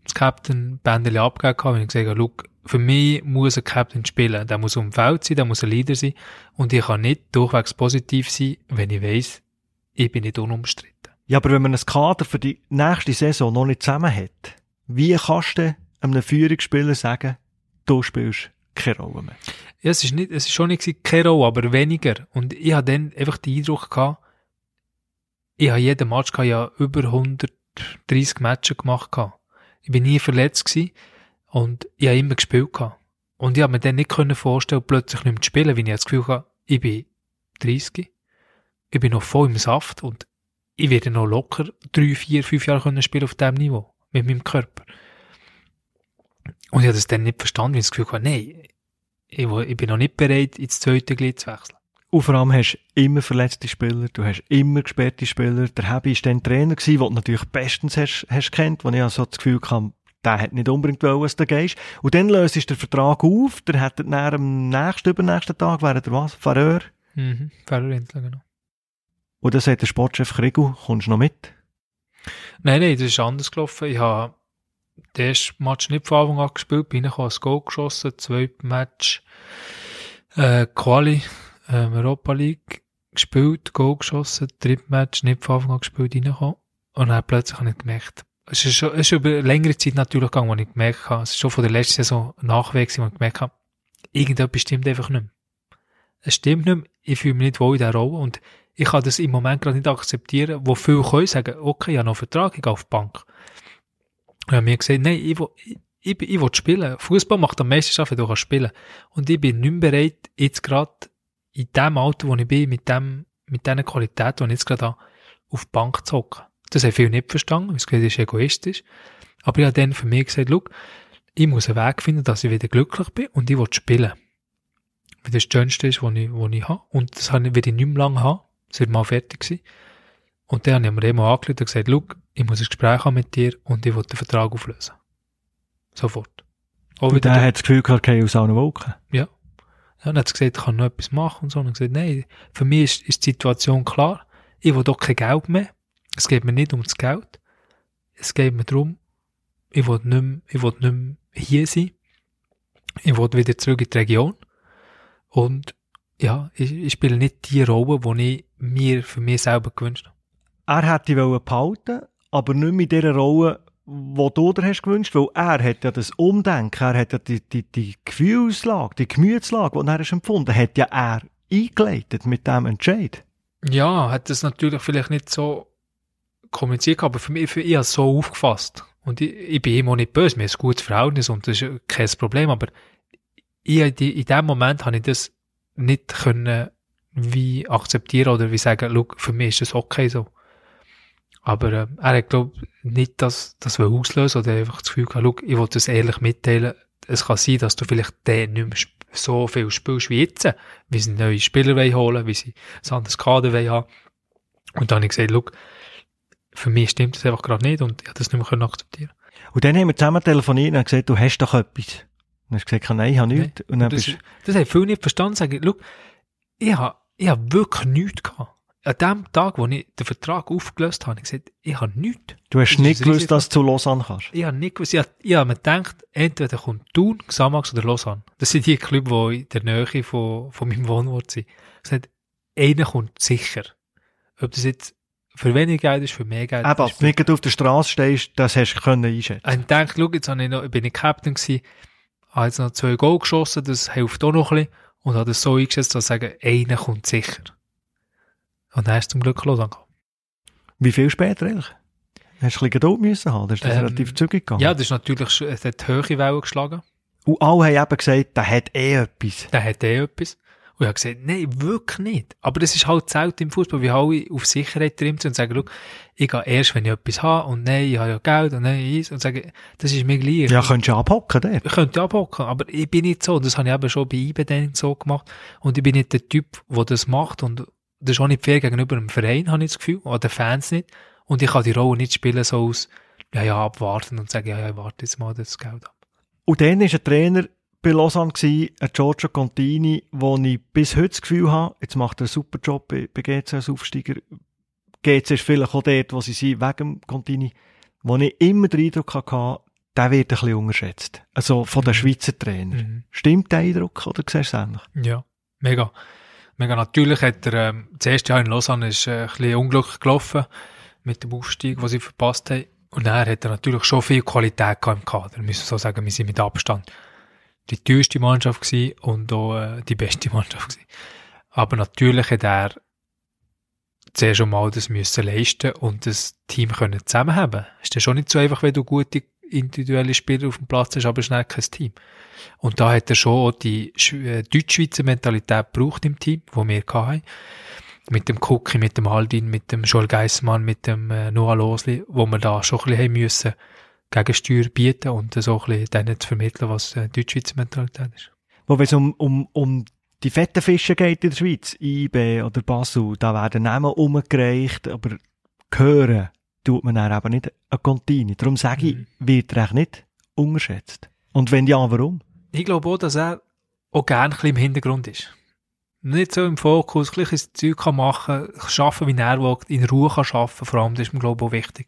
das Captain-Bändeli abgegeben, weil ich gesagt habe, schau, für mich muss ein Captain spielen. Der muss um Feld sein, der muss ein Leader sein. Und ich kann nicht durchwegs positiv sein, wenn ich weiss, ich bin nicht unumstritten.
Ja, aber wenn man ein Kader für die nächste Saison noch nicht zusammen hat, wie kannst du einem Führungsspieler sagen, du spielst keine Rolle mehr?
Ja, es ist nicht, es ist schon nicht keine Rolle, aber weniger. Und ich habe dann einfach den Eindruck gehabt, ich habe jeden Match gehabt, ja über 130 Matches gemacht gehabt. Ich bin nie verletzt gewesen und ich habe immer gespielt gehabt. Und ich habe mir dann nicht vorstellen, plötzlich nicht mehr zu spielen, weil ich das Gefühl hatte, ich bin 30, ich bin noch voll im Saft und ich werde noch locker drei, vier, fünf Jahre können spielen auf diesem Niveau, mit meinem Körper. Und ich habe das dann nicht verstanden, weil ich das Gefühl hatte, nein, ich, ich bin noch nicht bereit, ins zweite Glied zu wechseln.
Und vor allem hast du immer verletzte Spieler, du hast immer gesperrte Spieler. Der Hebi war dann Trainer, gewesen, den du natürlich bestens hast, hast kennt, wo ich also das Gefühl hatte, der hat nicht unbedingt wollen, dass du gehst. Und dann löst du den Vertrag auf, der hat dann am nächsten, übernächsten Tag, wäre der was? Fareur.
Mhm, Ferrarinsel, genau.
Und dann sagt der Sportchef Krigu, kommst du noch mit?
Nein, nein, das ist anders gelaufen. Ich habe den ersten Match nicht von Anfang an gespielt, bin ich ein Goal geschossen, zweites Match, äh, Quali, ähm, Europa League gespielt, Goal geschossen, drittes Match nicht von Anfang an gespielt, reingekommen. Und dann plötzlich habe ich gemerkt, es ist schon, es ist über längere Zeit natürlich gegangen, wo ich gemerkt habe, es ist schon von der letzten Saison Nachweg, wo ich gemerkt habe, irgendetwas stimmt einfach nicht mehr. Es stimmt nicht mehr, ich fühle mich nicht wohl in dieser Rolle und ich kann das im Moment gerade nicht akzeptieren, wo viele können sagen, okay, ich habe noch einen Vertrag, ich gehe auf die Bank. Und haben mir gesagt, nein, ich will, ich, ich, will spielen. Fußball macht am meisten Spaß, wenn du kannst spielen. Und ich bin nicht bereit, jetzt gerade in dem Alter, wo ich bin, mit dem, mit diesen Qualitäten, die ich jetzt gerade habe, auf die Bank zu hocken. Das haben viele nicht verstanden, weil das ist egoistisch. Aber ich habe dann für mich gesagt, schau, ich muss einen Weg finden, dass ich wieder glücklich bin und ich will spielen. Weil das das Schönste ist, was ich, was ich habe. Und das werde ich nicht mehr lange haben. Es wird mal fertig sein. Und dann habe ich mir eben angerufen und gesagt, schau, ich muss ein Gespräch haben mit dir und ich will den Vertrag auflösen. Sofort. Auch
Und der hat das Gefühl gehabt, okay, aus allen Wolken.
ja. Und dann hat gesagt, ich kann noch etwas machen und so. Und dann gesagt, nein, für mich ist, ist die Situation klar. Ich will doch kein Geld mehr. Es geht mir nicht um das Geld. Es geht mir darum, ich will nicht mehr, ich will nicht mehr hier sein. Ich will wieder zurück in die Region. Und ja, ich, ich spiele nicht die Rolle, die ich mir für mich selber gewünscht habe.
Er hätte wollen behalten, aber nicht in dieser Rolle, wo du dir hast gewünscht, weil er hat ja das Umdenken, er hat ja die, die, die Gefühlslage, die Gemütslage, die er empfunden hat ja er eingeleitet mit dem Entscheid.
Ja, hat das natürlich vielleicht nicht so kommuniziert, aber für mich, für ich habe es so aufgefasst. Und ich, ich bin ihm auch nicht böse, mir ist ein gutes Verhältnis und das ist kein Problem, aber ich, in dem Moment habe ich das nicht können wie akzeptieren oder wie sagen, für mich ist das okay so. Aber äh, er hat, glaube nicht das, das auslösen oder einfach das Gefühl gehabt, look, ich will das ehrlich mitteilen. Es kann sein, dass du vielleicht den nicht mehr so viel spielst wie jetzt, wie sie neue Spieler wollen holen, wie sie ein anderes Kader wollen haben. Und dann habe ich gesagt, look, für mich stimmt das einfach gerade nicht und ich habe das nicht mehr akzeptieren
Und dann haben wir zusammen telefoniert und gesagt, du hast doch etwas. Und hast gesagt, nein, ich habe nichts. Nee. Und dann
das, bist... das haben viele nicht verstanden. Sagen, look, ich habe, ich habe wirklich nichts gehabt. An dem Tag, wo ich den Vertrag aufgelöst habe, habe ich gesagt, ich habe nichts.
Du hast nicht gewusst, dass du zu Lausanne kannst?
Ich habe nicht gewusst. Ich habe, ich habe mir gedacht, entweder kommt Thun, Xamax oder Lausanne. Das sind die Clubs, die in der Nähe von, von meinem Wohnort sind. Ich habe gesagt, einer kommt sicher. Ob das jetzt für weniger Geld ist, für mehr Geld.
Aber
wenn
nicht auf der Straße stehst, das hast du können einschätzen.
Und ich dachte, schau, jetzt habe ich noch, bin ich Captain gewesen, habe jetzt noch zwei Goal geschossen, das hilft auch noch ein bisschen. Und habe das so eingeschätzt, dass ich sage, einer kommt sicher. Und dann hast du zum Glück los angekommen.
Wie viel später eigentlich? Hast du ein bisschen Geduld müssen haben? Das ist das ähm, relativ zügig gegangen?
Ja, das ist natürlich, es hat höhere Wellen geschlagen.
Und alle haben eben gesagt, der hat eh etwas.
Der hat eh etwas. Und ich habe gesagt, nein, wirklich nicht. Aber das ist halt selten im Fußball, wie alle auf Sicherheit trimmt und sagen, ich gehe erst, wenn ich etwas habe und nein, ich habe ja Geld und nein, ich und sagen, das ist mir gleich.
Ja, könntest du abhocken, der.
Ich könnte abhocken, aber ich bin nicht so. Das habe ich eben schon bei IBD so gemacht. Und ich bin nicht der Typ, der das macht und das ist auch nicht fair gegenüber dem Verein, habe ich das Gefühl, oder den Fans nicht. Und ich kann die Rolle nicht spielen so aus, ja, ja, abwarten und sagen, ja, ja, warte jetzt mal das Geld ab.
Und dann ist ein Trainer, bei Lausanne gewesen, ein Giorgio Contini, wo ich bis heute das Gefühl habe, jetzt macht er einen super Job bei, bei GC als Aufsteiger. GC ist vielleicht auch dort, wo sie sind, wegen dem Contini, wo ich immer den Eindruck hatte, der wird ein bisschen unterschätzt. Also von den mhm. Schweizer Trainern. Mhm. Stimmt der Eindruck oder siehst du es ähnlich?
Ja, mega. Mega natürlich hat er, ähm, das erste Jahr in Lausanne ist äh, ein bisschen unglücklich gelaufen mit dem Aufstieg, den sie verpasst haben. Und dann hat er natürlich schon viel Qualität im Kader. Wir müssen so sagen, wir sind mit Abstand die teuerste Mannschaft gewesen und auch äh, die beste Mannschaft gewesen. Aber natürlich hat er zuerst schon mal das müssen leisten und das Team können zusammenhaben. Ist ja schon nicht so einfach, wenn du gute individuelle Spieler auf dem Platz hast, aber schnell kein Team. Und da hat er schon die äh, Deutschschweizer Mentalität gebraucht im Team, wo wir hatten. Mit dem Cookie, mit dem Haldin, mit dem Joel Geissmann, mit dem äh, Noah Losli, wo wir da schon ein bisschen haben müssen Gegensteuer bieten und so ein bisschen denen zu vermitteln, was äh, Deutschschweizer Mentalität ist.
Wo es um, um, um die fetten Fische geht in der Schweiz, IB oder Basel, da werden Namen umgereicht, aber hören tut man dann eben nicht an Contini. Darum sage ich, mhm. wird er nicht unterschätzt. Und wenn ja, warum?
Ich glaube auch, dass er auch gerne ein bisschen im Hintergrund ist. Nicht so im Fokus, ein bisschen Zeug kann machen, schaffen, wie er will, in Ruhe kann schaffen, vor allem, das ist mir, glaube ich, auch wichtig.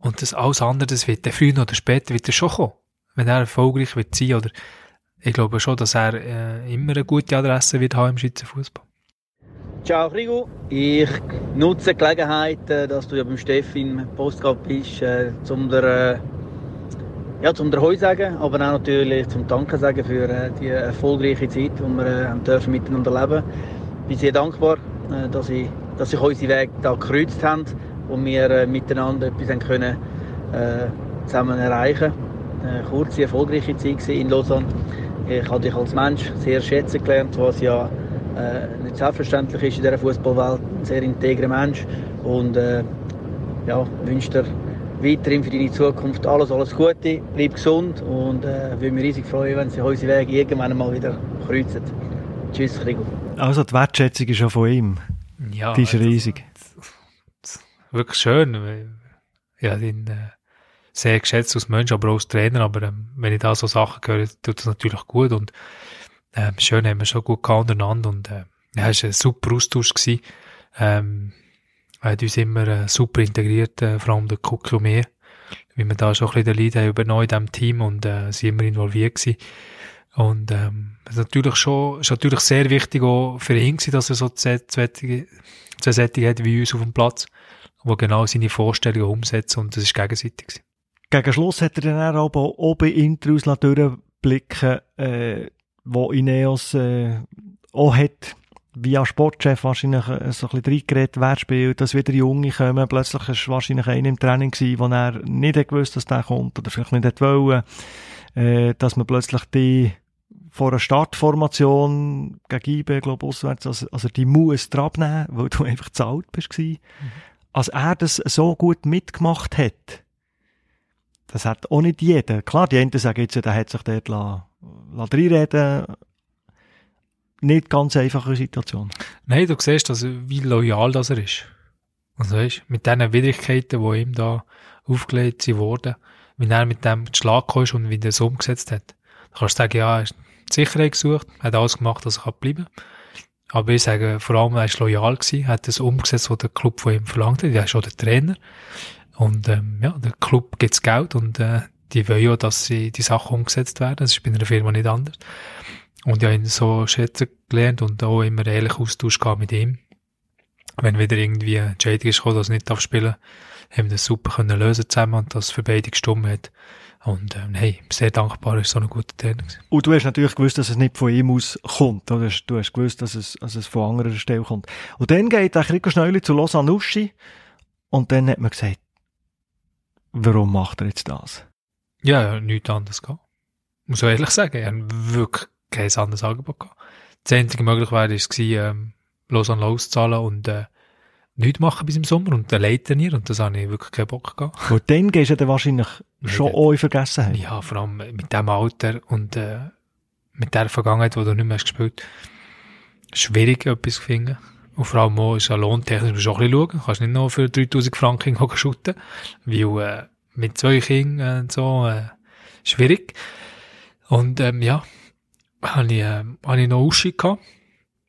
Und das alles andere, das wird der früher oder später wird er schon kommen. Wenn er erfolgreich wird sein, oder ich glaube schon, dass er äh, immer eine gute Adresse wird haben im Schweizer Fußball.
Ciao Rigo, ich nutze die Gelegenheit, äh, dass du ja beim Steffi im Postcard bist, äh, um dir, äh, ja, zum Heu sagen, aber auch natürlich zum Danke sagen für äh, die erfolgreiche Zeit, die wir äh, dürfen miteinander leben. Ich bin sehr dankbar, äh, dass, ich, dass sich unsere Wege da gekreuzt haben wo wir äh, miteinander etwas haben können, äh, zusammen erreichen Eine kurze, erfolgreiche Zeit in Lausanne. Ich habe dich als Mensch sehr schätzen gelernt, was ja äh, nicht selbstverständlich ist in dieser Fußballwelt. Ein sehr integrer Mensch und äh, ja, wünsche dir weiterhin für deine Zukunft alles, alles Gute, bleib gesund und äh, würde mich riesig freuen, wenn sich unsere Wege irgendwann mal wieder kreuzen. Tschüss, Rigo.
Also die Wertschätzung ist schon von ihm.
Ja,
die ist also, riesig
wirklich schön. Ich habe ihn äh, sehr geschätzt als Mensch, aber auch als Trainer. Aber ähm, wenn ich da so Sachen höre, tut das natürlich gut. Und ähm, schön haben wir schon gut untereinander. Und äh, ja, es war ein super Austausch. Gewesen. Ähm, hat uns immer äh, super integriert, äh, vor allem der Kuck und mir. Wie wir da schon ein bisschen den Lead haben übernommen in diesem Team und äh, sind immer involviert gewesen. Und ähm, das ist natürlich schon, ist natürlich sehr wichtig auch für ihn gewesen, dass er so zwei, zwei, zwei hat wie uns auf dem Platz wo genau seine Vorstellungen umsetzt und das ist gegenseitig.
Gegen Schluss hat er dann auch bei Intros durchblicken äh, wo Ineos äh, auch hat, via Sportchef wahrscheinlich äh, so ein bisschen reingeredet, wer spielt, dass wieder Junge kommen. Plötzlich war wahrscheinlich einer im Training gewesen, wo er nicht gewusst, dass der kommt oder vielleicht nicht wollen. Äh, dass man plötzlich die vor einer Startformation gegen IB, glaube ich, auswärts, also, also die muss abnehmen, weil du einfach zu alt bist. Mhm. Als er das so gut mitgemacht hat, das hat auch nicht jeder. Klar, die einen sagen jetzt, der hat sich dort la, la reinreden Nicht ganz einfache Situation.
Nein, du siehst, also, wie loyal das er ist. Also, weißt, mit diesen Widrigkeiten, die ihm da aufgelegt wurden, wie er mit dem Schlag kam und wie er es umgesetzt hat. Da kannst du sagen, ja, er hat Sicherheit gesucht, hat alles gemacht, dass er bleiben kann. Aber ich sage, vor allem, er war loyal gewesen, hat das umgesetzt, was der Club von ihm verlangt hat. Er ist auch der Trainer. Und ähm, ja, der Club gibt's Geld und äh, die wollen ja, dass sie die Sachen umgesetzt werden. Das ist bei einer Firma nicht anders. Und ich habe ihn so schätzen gelernt und auch immer ehrlich Austausch gehabt mit ihm. Wenn wieder irgendwie eine Entscheidung ist gekommen, dass er nicht darf spielen haben wir das super können lösen zusammen und das für beide gestimmt hat. Und ähm, hey, sehr dankbar, ist so ein guter Trainer gewesen.
Und du hast natürlich gewusst, dass es nicht von ihm aus kommt, oder? Du hast gewusst, dass es, dass es von anderer Stelle kommt. Und dann geht der Rico Schnäuli zu Lausanne Uschi und dann hat man gesagt, warum macht er jetzt das?
Ja, ja nichts anderes gehabt. Muss ich ehrlich sagen, ich habe wirklich kein anderes Angebot gehabt. Die einzige Möglichkeit war es, ähm, Lausanne loszahlen und äh, nichts machen bis im Sommer und allein trainieren und das habe ich wirklich keinen Bock gehabt.
Und dann gehst du dann wahrscheinlich schon auch in Vergessenheit.
Ja, vor allem mit dem Alter und äh, mit der Vergangenheit, wo du nicht mehr hast gespielt schwierig etwas zu finden. Und vor allem auch ist ja lohntechnisch, musst du auch ein bisschen schauen. Du kannst nicht nur für 3000 Franken shooten, weil äh, mit zwei Kindern und so äh, schwierig. Und ähm, ja, habe ich, äh, hab ich noch Ausstieg gehabt,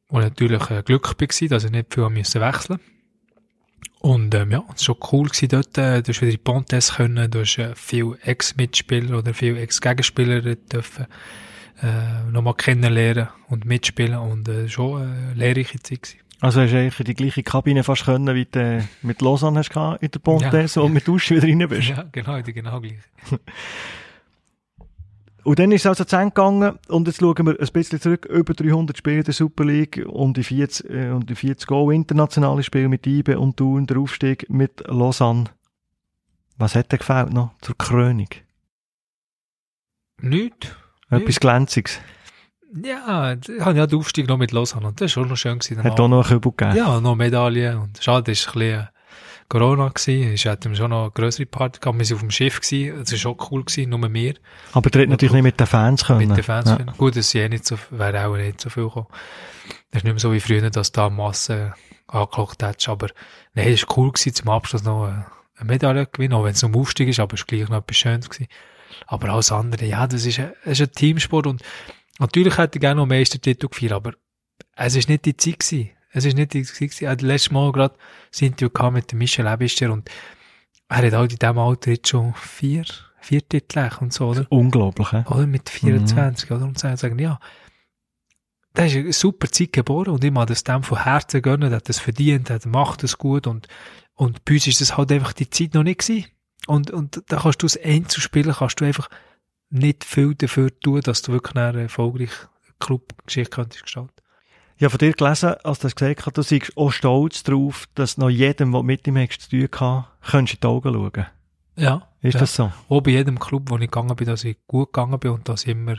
wo natürlich äh, Glück war, dass ich nicht viel wechseln musste. Und ähm, ja, es war schon cool gewesen dort. Äh, du hast wieder die Pontes können, du hast äh, viel Ex-Mitspieler oder viel Ex-Gegenspieler dürfen äh, nochmal kennenlernen und mitspielen und äh, schon eine lehrreiche Zeit gewesen.
Also hast du eigentlich die gleiche Kabine fast können, wie du mit Lausanne hast in der Pontes ja. und mit Dusch wieder rein bist.
Ja, genau, die genau gleich.
Und dann ist es also zu Ende gegangen und jetzt schauen wir ein bisschen zurück, über 300 Spiele der Super League und die 40, äh, und die 40 Go internationale Spiele mit Ibe und Thun, der Aufstieg mit Lausanne. Was hat dir gefällt noch zur Krönung?
Nichts.
Etwas. Glänziges.
Ja, ich habe ja den Aufstieg noch mit Lausanne und das war schon noch schön. Gewesen,
hat auch noch einen Kübel gegeben?
Ja, noch Medaillen und schade, ist ein bisschen Corona gewesen. Ich hatte schon noch eine grössere Party gehabt. Wir waren auf dem Schiff gewesen. Es war schon cool gewesen, nur mehr.
Aber du natürlich nicht mit den Fans können.
Mit den Fans ja. können. Gut, es eh nicht so, wäre auch nicht so viel gekommen. Das ist nicht mehr so wie früher, dass da Masse angeklockt hättest. Aber, nein, es war cool gewesen, zum Abschluss noch eine Medaille gewinnen, auch wenn es um Aufstieg ist, aber es war gleich noch etwas Schönes gewesen. Aber alles andere, ja, das ist ein, das ist ein Teamsport und natürlich hätte ich gerne noch Meistertitel gefeiert, aber es ist nicht die Zeit gewesen. Es ist nicht die Zeit gewesen. Hatte letztes Mal gerade ein Interview mit dem Michel Ebischer und er hat halt in diesem Alter jetzt schon vier, vier Titel und so, oder?
Unglaublich, he?
Oder? Mit 24, mhm. oder? Und sagen, ja, der ist eine super Zeit geboren und ich mag das dem von Herzen gönnen, der hat das verdient, der macht das gut und, und bei uns ist das halt einfach die Zeit noch nicht gewesen. Und, und da kannst du das Einzelspielen, kannst du einfach nicht viel dafür tun, dass du wirklich eine erfolgreiche Clubgeschichte könntest gestalten.
Ich habe von dir gelesen, als du das gesagt hast, du seist auch stolz darauf, dass noch jedem, der mit ihm hast, zu tun hatte, könntest in die Augen schauen.
Ja.
Ist
ja.
das so?
Auch bei jedem Club, wo ich gegangen bin, dass ich gut gegangen bin und dass ich immer...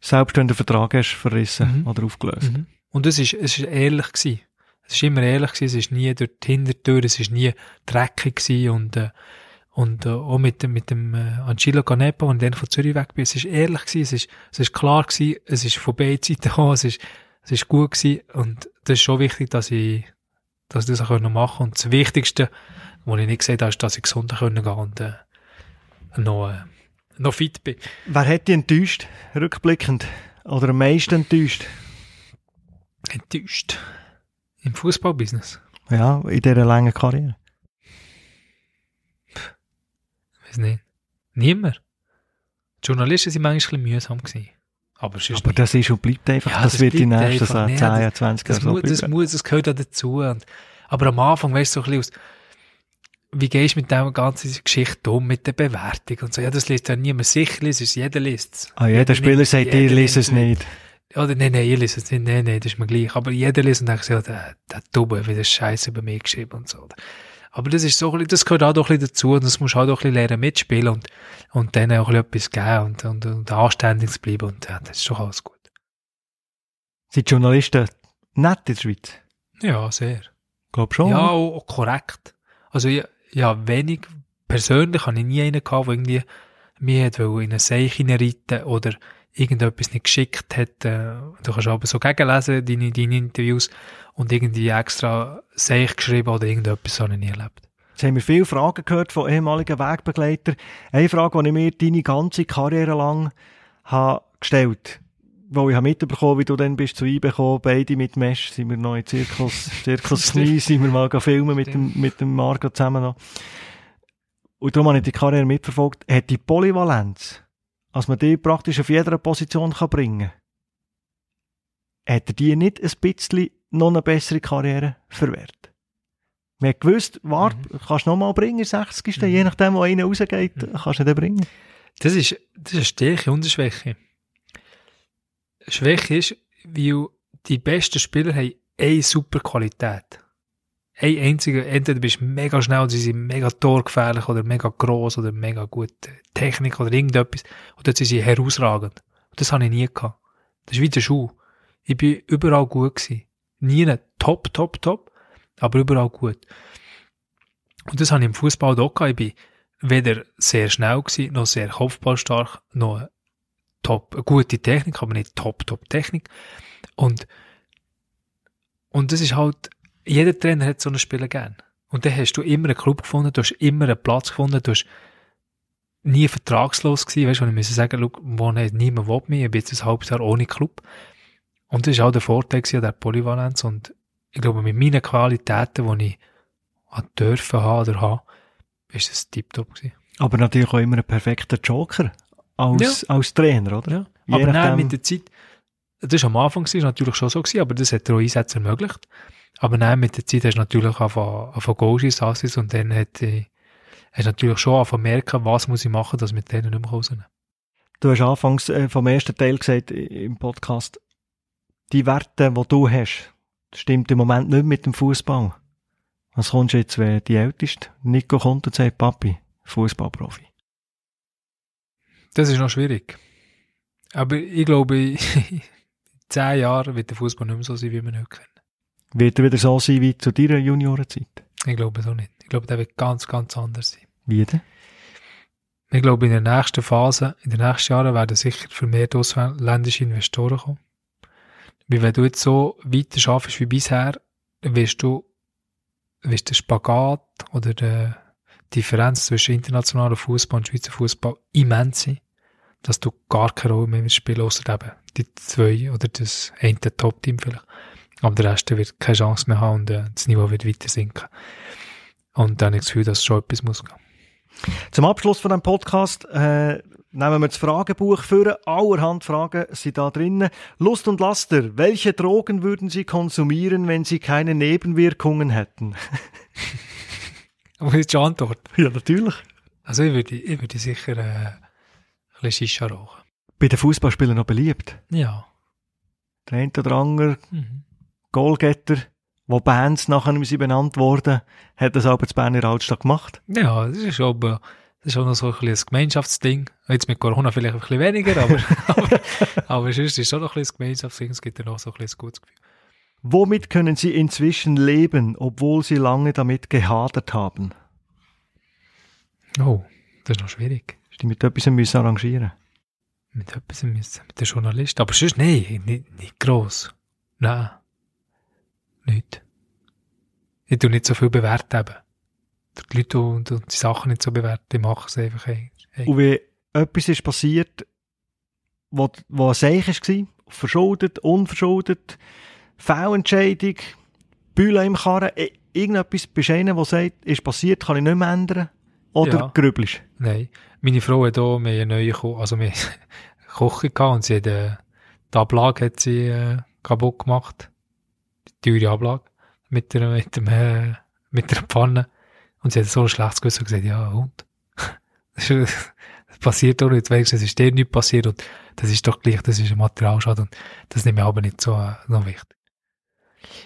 Selbst wenn du den Vertrag hast verrissen mhm. oder aufgelöst.
Mhm. Und es ist, es ist ehrlich gewesen. Es ist immer ehrlich gewesen, es ist nie durch die Hintertür, es ist nie dreckig gewesen und, äh, und äh, auch mit dem, mit dem äh, Angelo Canepa, und dann von Zürich weg bin, es ist ehrlich gewesen, es ist, es ist klar gewesen, es ist von beiden Seiten gekommen, es ist, es ist gut gewesen und das ist schon wichtig, dass ich, dass ich das auch machen Und das Wichtigste, was ich nicht gesehen habe, ist, dass ich gesund können gehen und äh, noch, äh, noch fit bin.
Wer hat dich enttäuscht, rückblickend? Oder am meisten enttäuscht?
Enttäuscht? Im Fußballbusiness?
Ja, in dieser langen Karriere.
Weiß nicht. Niemand. Die Journalisten waren manchmal ein bisschen mühsam. Gewesen. Aber,
aber das ist und bleibt einfach, ja, das, das wird die nächsten so 10, 20
Jahre so muss, das, muss, das gehört auch dazu. Und, aber am Anfang, weißt du, so ein bisschen aus, wie gehst du mit dieser ganzen Geschichte um, mit der Bewertung und so? Ja, das liest ja niemand. Sicher liest es, jeder liest es.
Ah, jeder Spieler sagt, ihr liest es nicht.
Oder nein, nein, ihr liest es nicht. Nein, nein, das ist mir gleich. Aber jeder liest und denkt sich, ja, der, der Dubbe, wie das Scheiße über mich geschrieben und so. Aber das ist so, das gehört auch doch ein bisschen dazu und das musst du auch doch ein bisschen lernen mitspielen und, und dann auch ein bisschen etwas geben und, und, und anständig zu bleiben und ja, das ist doch alles gut.
Sind Journalisten nett in der Schweiz?
Ja, sehr.
Glaub schon.
Ja, auch, auch korrekt. Also ja, ja, wenig, persönlich habe ich nie einen gehabt, der irgendwie mir in eine Seich hineinreiten oder irgendetwas nicht geschickt hat. Äh, Du kannst aber so gegenlesen, deine, deine Interviews, und irgendwie extra Seich geschrieben oder irgendetwas, so habe ich nie erlebt.
Jetzt haben wir viele Fragen gehört von ehemaligen Wegbegleitern. Eine Frage, die ich mir deine ganze Karriere lang habe gestellt wo ich habe mitbekommen, wie du dann bist zu einbekommen, beide mit Mesh, sind wir noch in Zirkus, Zirkus Knie, sind wir mal filmen mit dem, mit dem Marco zusammen noch. Und darum habe ich die Karriere mitverfolgt. Hat die Polyvalenz, als man die praktisch auf jeder Position kann bringen kann, hat er die nicht ein bisschen noch eine bessere Karriere verwehrt? Man hat gewusst, warte, kannst du noch mal bringen, 60. Je nachdem, wo einer rausgeht, kannst du den bringen.
Das ist, das ist eine Stärke und eine Schwäche. Schwäche ist, weil die besten Spieler haben eine super Qualität. Ein einziger, entweder bist du mega schnell, oder sie sind mega torgefährlich oder mega gross oder mega gute Technik oder irgendetwas. Oder sind sie herausragend. Und das habe ich nie gehabt. Das ist wie der Schuh. Ich bin überall gut gewesen. Nie top, top, top, aber überall gut. Und das habe ich im Fußball auch gehabt. Ich bin weder sehr schnell gewesen, noch sehr kopfballstark, noch top, eine gute Technik, aber nicht top, top Technik. Und, und das ist halt, jeder Trainer hat so einen Spieler gern. Und dann hast du immer einen Club gefunden, du hast immer einen Platz gefunden, du hast nie vertragslos gewesen, weißt du, ich muss sagen, schau, wo nicht, niemand will mich, ich bin jetzt ein halbes Jahr ohne Club. Und das ist auch der Vorteil an der Polyvalenz und ich glaube, mit meinen Qualitäten, die ich dürfen haben oder haben, ist es tiptop gewesen.
Aber natürlich auch immer ein perfekter Joker als, als Trainer, oder?
Ja. Aber nein, mit der Zeit, das war am Anfang ist natürlich schon so gewesen, aber das hat dir auch Einsätze ermöglicht. Aber nein, mit der Zeit hast du natürlich angefangen, Goalschiss Assis und dann hat, äh, hast du natürlich schon angefangen merken, was muss ich machen, dass mit denen nicht mehr rausnehmen.
Du hast anfangs äh, vom ersten Teil gesagt im Podcast, die Werte, die du hast, stimmt im Moment nicht mit dem Fußball. Was kommst du jetzt, wenn die Älteste, Nico kommt und sagt, Papi, Fußballprofi?
Das ist noch schwierig. Aber ich glaube, in zehn Jahren wird der Fußball nicht mehr so sein, wie wir ihn heute kennen.
Wird er wieder so sein wie zu deiner Juniorenzeit?
Ich glaube so nicht. Ich glaube, der wird ganz, ganz anders sein.
Wie denn?
Ich glaube, in der nächsten Phase, in den nächsten Jahren werden sicher vermehrt ausländische Investoren kommen. Weil wenn du jetzt so weiter schaffst wie bisher, dann wirst du, wirst der Spagat oder die Differenz zwischen internationalem Fußball und Schweizer Fußball immens sein, dass du gar keine Rolle mehr spielen, außer eben die zwei oder das eine Top-Team vielleicht. Aber der Rest wird keine Chance mehr haben und äh, das Niveau wird weiter sinken. Und dann habe ich das Gefühl, dass schon etwas muss gehen.
Zum Abschluss von dem Podcast äh, nehmen wir das Fragebuch für. Allerhand Fragen sind da drinnen. Lust und Laster. Welche Drogen würden Sie konsumieren, wenn Sie keine Nebenwirkungen hätten?
Was ist die Antwort?
ja, natürlich.
Also ich würde, ich würde sicher äh, ein bisschen Shisha rauchen.
Bei den Fußballspielern noch beliebt.
Ja.
Der eine oder andere
Mhm.
Goalgetter, wo Bands nachher ihm sind benannt worden, hat das aber zu Berner Altstadt gemacht.
Ja, das ist aber das ist auch noch so ein, bisschen ein Gemeinschaftsding. Jetzt mit Corona vielleicht ein bisschen weniger, aber, aber, aber sonst ist es schon noch ein bisschen ein Gemeinschaftsding. Es gibt ja noch so ein bisschen ein gutes Gefühl.
Womit können Sie inzwischen leben, obwohl Sie lange damit gehadert haben?
Oh, das ist noch schwierig.
Hast du mit etwas müssen arrangieren
Mit etwas müssen, mit den Journalisten. Aber sonst, nein, nicht, nicht gross. Nein. Nicht. Ich tue nicht so viel bewerten eben. Die Leute und, und die Sachen nicht so bewerten, ich mache es einfach. Hey.
Und wie etwas ist passiert, wo ein Seich war, verschuldet, unverschuldet, Fehlentscheidung, Bühle im Karren, irgendetwas einer, der sagt, ist passiert, kann ich nicht mehr ändern? Oder
Ja.
grübelst
Nein. Meine Frau hat auch, haben eine neue Ko also wir Küche gehabt und sie hat, äh, die Ablage hat sie, äh, kaputt gemacht. Teure Ablage. Mit der, mit dem, äh, mit der Pfanne. Und sie hat so ein schlechtes Gewissen gesagt, ja, und? Das ist- das passiert doch nicht, wenigstens ist dir nichts passiert und das ist doch gleich, das ist ein Materialschaden und das nehme ich aber nicht so, äh, wichtig.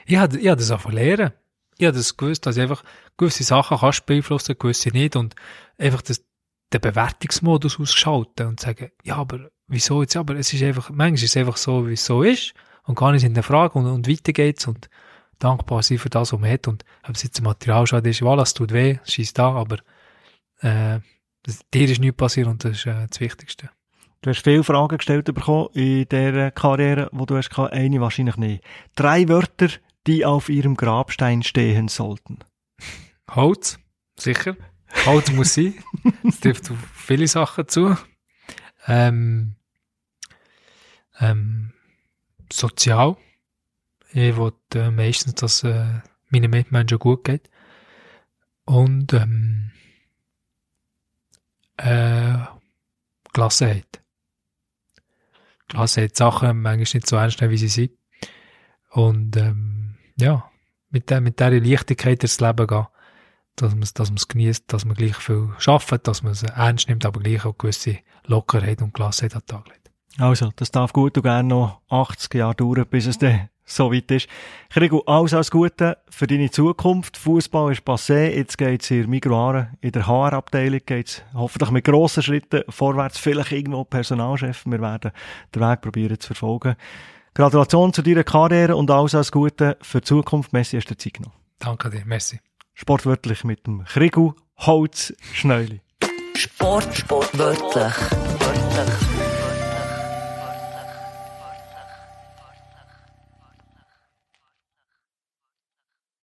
Ich habe, ich habe das einfach lernen. Ich habe das gewusst, dass einfach gewisse Sachen kannst beeinflussen, gewisse nicht und einfach das, den Bewertungsmodus ausschalten und sagen, ja, aber wieso jetzt? Aber es ist einfach, manchmal ist es einfach so, wie es so ist und gar nicht in der Frage und, und weiter geht's und dankbar sein für das, was man hat und ob es jetzt ein Materialschaden ist, voilà, es tut weh, schießt da, aber äh, das, dir ist nichts passiert und das ist äh, das Wichtigste.
Du hast viele Fragen gestellt bekommen in dieser Karriere, wo du hast gehabt, eine wahrscheinlich nicht. Drei Wörter, die auf ihrem Grabstein stehen sollten.
Holz, sicher. Holz muss sein. Es trifft auf viele Sachen zu. Ähm, ähm, sozial. Ich will äh, meistens, dass äh, meinen Mitmenschen gut geht. Und ähm, äh, Gelassenheit. Gelassenheit, Sachen manchmal nicht so ernst wie sie sind. Und ähm, ja, mit, der, mit dieser Leichtigkeit durchs Leben gehen dass man es dass genießt, dass man gleich viel schafft, dass man es ernst nimmt, aber gleich auch gewisse Lockerheit und Gelassenheit an den Tag legt.
Also, das darf gut und gerne noch 80 Jahre dauern, bis es dann so weit ist. Krigo, alles, alles Gute für deine Zukunft. Fußball ist passé, jetzt geht's in Migroare, in der HR-Abteilung geht's hoffentlich mit grossen Schritten vorwärts, vielleicht irgendwo Personalchef. Wir werden den Weg probieren zu verfolgen. Gratulation zu deiner Karriere und alles, alles Gute für die Zukunft. Messi hast du Zeit genommen.
Danke dir, merci.
Sportwörtlich mit dem Krigu Holz Schneuli.
Sport, Sport, wörtlich. Wörtlich.